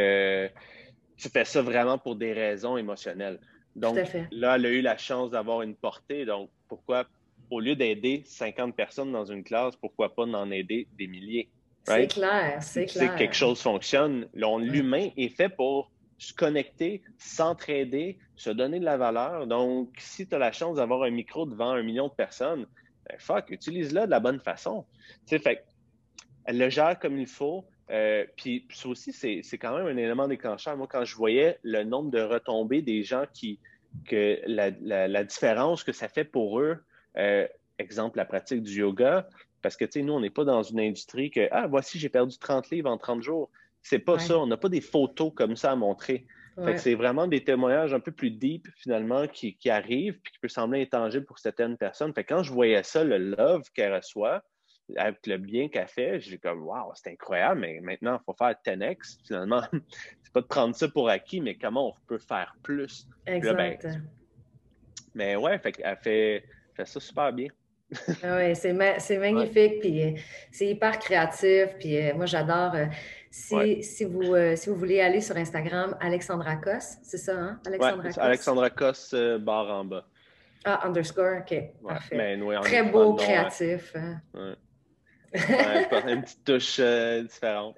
fais ça vraiment pour des raisons émotionnelles. Donc là, elle a eu la chance d'avoir une portée. Donc pourquoi, au lieu d'aider 50 personnes dans une classe, pourquoi pas en aider des milliers? C'est clair, c'est clair. Si quelque chose fonctionne, l'humain est fait pour se connecter, s'entraider, se donner de la valeur. Donc, si tu as la chance d'avoir un micro devant un million de personnes, ben, fuck, utilise-le de la bonne façon. Tu sais, fait elle le gère comme il faut. Euh, puis ça aussi, c'est quand même un élément déclencheur. Moi, quand je voyais le nombre de retombées des gens qui, que la, différence que ça fait pour eux, euh, exemple, la pratique du yoga, parce que, tu sais, nous, on n'est pas dans une industrie que, ah, voici, j'ai perdu 30 livres en 30 jours. C'est pas ça. On n'a pas des photos comme ça à montrer. c'est vraiment des témoignages un peu plus deep, finalement, qui, qui arrivent puis qui peuvent sembler intangibles pour certaines personnes. Fait quand je voyais ça, le love qu'elle reçoit, avec le bien qu'elle fait, j'ai comme waouh, c'est incroyable, mais maintenant, il faut faire 10x. Finalement, c'est pas de prendre ça pour acquis, mais comment on peut faire plus? Ben, exact. mais ouais, fait, elle fait, fait ça super bien. Ah oui, c'est, magnifique, puis euh, c'est hyper créatif, puis euh, moi j'adore. Euh, si, si, vous, si vous voulez aller sur Instagram, Alexandra Cos, c'est ça, hein? Alexandra ouais, Alexandra Cos, barre en bas. Ah, underscore, OK, parfait. Très beau, créatif. Hein? une petite touche euh, différente.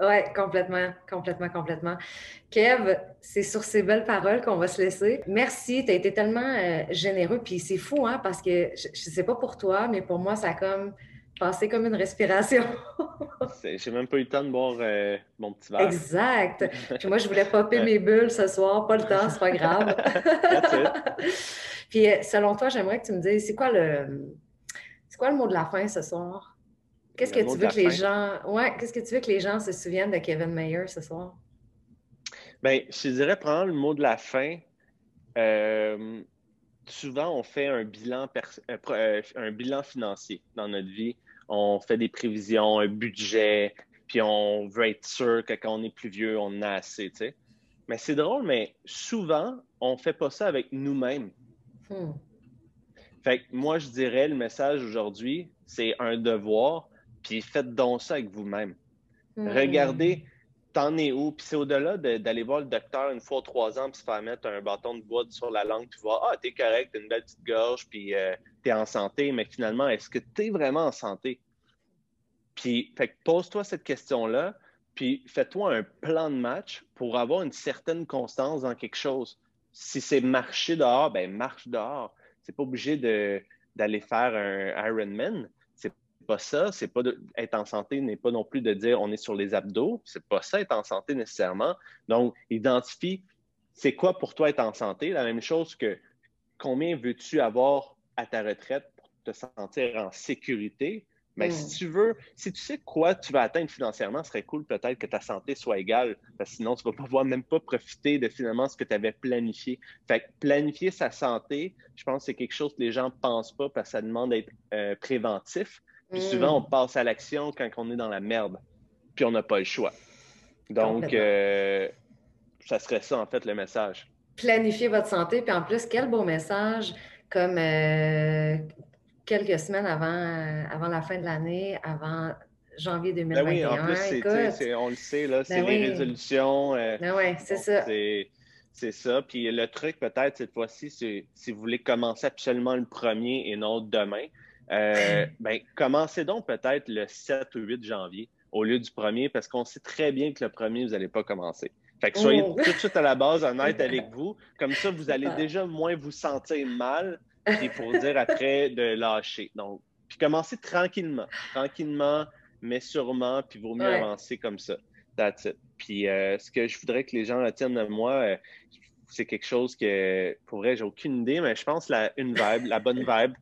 Oui, complètement, complètement, complètement. Kev, c'est sur ces belles paroles qu'on va se laisser. Merci, tu as été tellement euh, généreux. Puis c'est fou, hein, parce que je ne sais pas pour toi, mais pour moi, ça a comme passé comme une respiration. J'ai même pas eu le temps de boire euh, mon petit verre. Exact. Puis moi, je voulais popper mes bulles ce soir. Pas le temps, c'est pas grave. Puis selon toi, j'aimerais que tu me dises, c'est quoi le quoi le mot de la fin ce soir? Qu'est-ce que tu veux que les gens. Ouais, qu'est-ce que tu veux que les gens se souviennent de Kevin Mayer ce soir? Bien, je dirais prendre le mot de la fin. Euh, souvent, on fait un bilan, euh, un bilan financier dans notre vie. On fait des prévisions, un budget, puis on veut être sûr que quand on est plus vieux, on en a assez, tu sais. Mais c'est drôle, mais souvent, on ne fait pas ça avec nous-mêmes. Hmm. Fait que moi, je dirais le message aujourd'hui, c'est un devoir, puis faites donc ça avec vous-même. Hmm. Regardez, t'en es où? Puis c'est au-delà d'aller voir le docteur une fois trois ans, puis se faire mettre un bâton de bois sur la langue, puis voir, ah, t'es correct, t'as une belle petite gorge, puis euh, t'es en santé, mais finalement, est-ce que t'es vraiment en santé? Puis, fait pose-toi cette question-là, puis fais-toi un plan de match pour avoir une certaine constance dans quelque chose. Si c'est marcher dehors, ben marche dehors. C'est pas obligé d'aller faire un Ironman. C'est pas ça. C'est pas être en santé n'est pas non plus de dire on est sur les abdos. C'est pas ça être en santé nécessairement. Donc, identifie c'est quoi pour toi être en santé. La même chose que combien veux-tu avoir à ta retraite pour te sentir en sécurité? Mais si tu veux, si tu sais quoi tu vas atteindre financièrement, ce serait cool peut-être que ta santé soit égale, parce que sinon tu ne vas pas pouvoir même pas profiter de finalement ce que tu avais planifié. Fait que planifier sa santé, je pense que c'est quelque chose que les gens ne pensent pas parce que ça demande d'être euh, préventif. Puis souvent, on mm. passe à l'action quand on est dans la merde, puis on n'a pas le choix. Donc, euh, ça serait ça, en fait, le message. Planifier votre santé, puis en plus, quel beau message comme euh, quelques semaines avant, euh, avant la fin de l'année, avant janvier 2021. Ben oui, en plus, on le sait, là, c'est ben les résolutions. ben oui, c'est ça. C'est ça. Puis le truc, peut-être, cette fois-ci, c'est si vous voulez commencer absolument le premier et non demain, euh, ben, commencez donc peut-être le 7 ou 8 janvier au lieu du premier, parce qu'on sait très bien que le premier, vous n'allez pas commencer. Fait que soyez oh. tout de suite à la base honnête avec vous. Comme ça, vous allez déjà moins vous sentir mal et pour dire après de lâcher. Donc, puis commencez tranquillement, tranquillement, mais sûrement, puis vaut mieux avancer comme ça. That's it. Puis euh, ce que je voudrais que les gens retiennent de moi, euh, c'est quelque chose que, pour vrai, j'ai aucune idée, mais je pense la une vibe, la bonne vibe,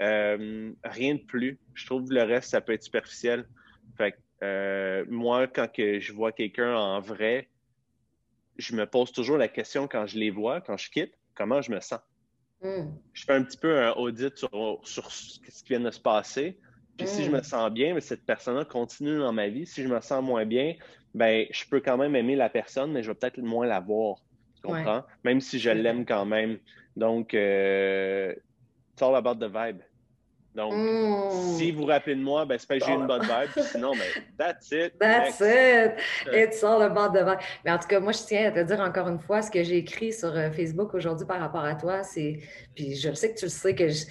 euh, rien de plus. Je trouve que le reste, ça peut être superficiel. Fait euh, moi, quand que je vois quelqu'un en vrai, je me pose toujours la question quand je les vois, quand je quitte, comment je me sens? Hmm. Je fais un petit peu un audit sur, ce qui vient de se passer. Puis si je me hmm. sens bien, mais cette personne-là continue dans ma vie. Si je me sens moins bien, ben je peux quand même aimer la personne, mais je vais peut-être moins la voir. Tu comprends? Même si je l'aime quand même. Donc, euh, It's all about the vibe. Donc, hmm. si vous vous rappelez de moi, ben, c'est parce que j'ai une bonne vibe. sinon, ben, that's it. That's it. It's all about the vibe. Mais en tout cas, moi, je tiens à te dire encore une fois ce que j'ai écrit sur euh, Facebook aujourd'hui par rapport à toi. C'est, puis je sais que tu le sais que je...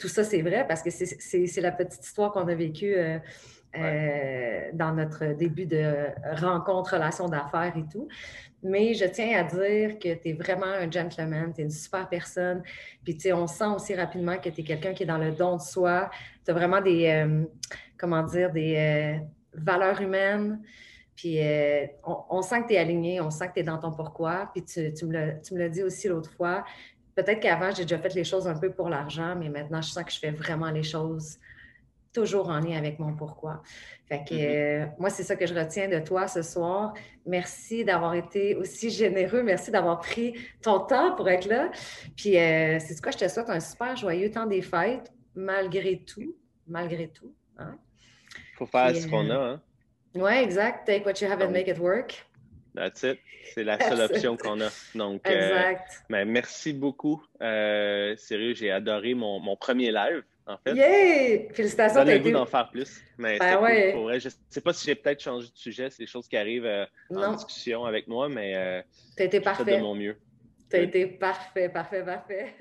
tout ça, c'est vrai parce que c'est la petite histoire qu'on a vécue euh, euh, dans notre début de rencontre, relation d'affaires et tout. Mais je tiens à dire que tu es vraiment un gentleman, tu es une super personne. Puis, tu sais, on sent aussi rapidement que tu es quelqu'un qui est dans le don de soi. Tu as vraiment des, euh, comment dire, des euh, valeurs humaines. Puis, on, sent que tu es aligné, on sent que tu es dans ton pourquoi. Puis, tu, tu me l'as dit aussi l'autre fois. Peut-être qu'avant, j'ai déjà fait les choses un peu pour l'argent, mais maintenant, je sens que je fais vraiment les choses toujours en lien avec mon pourquoi. Fait que mm-hmm. euh, moi, c'est ça que je retiens de toi ce soir. Merci d'avoir été aussi généreux. Merci d'avoir pris ton temps pour être là. Puis, euh, c'est quoi, je te souhaite un super joyeux temps des fêtes, malgré tout. Malgré tout. Il hein? faut faire ce qu'on a. Hein? Oui, exact. Take what you have and make it work. That's it. C'est la seule option qu'on a. Donc, euh, exact. mais merci beaucoup. sérieux, j'ai adoré mon, mon premier live en fait. Yeah! Félicitations. J'ai le goût d'en faire plus. Mais ben ouais. pour vrai. Je ne sais pas si j'ai peut-être changé de sujet, c'est des choses qui arrivent euh, en discussion avec moi, mais euh, tu as été parfait. de mon mieux. Tu as été parfait, parfait, parfait.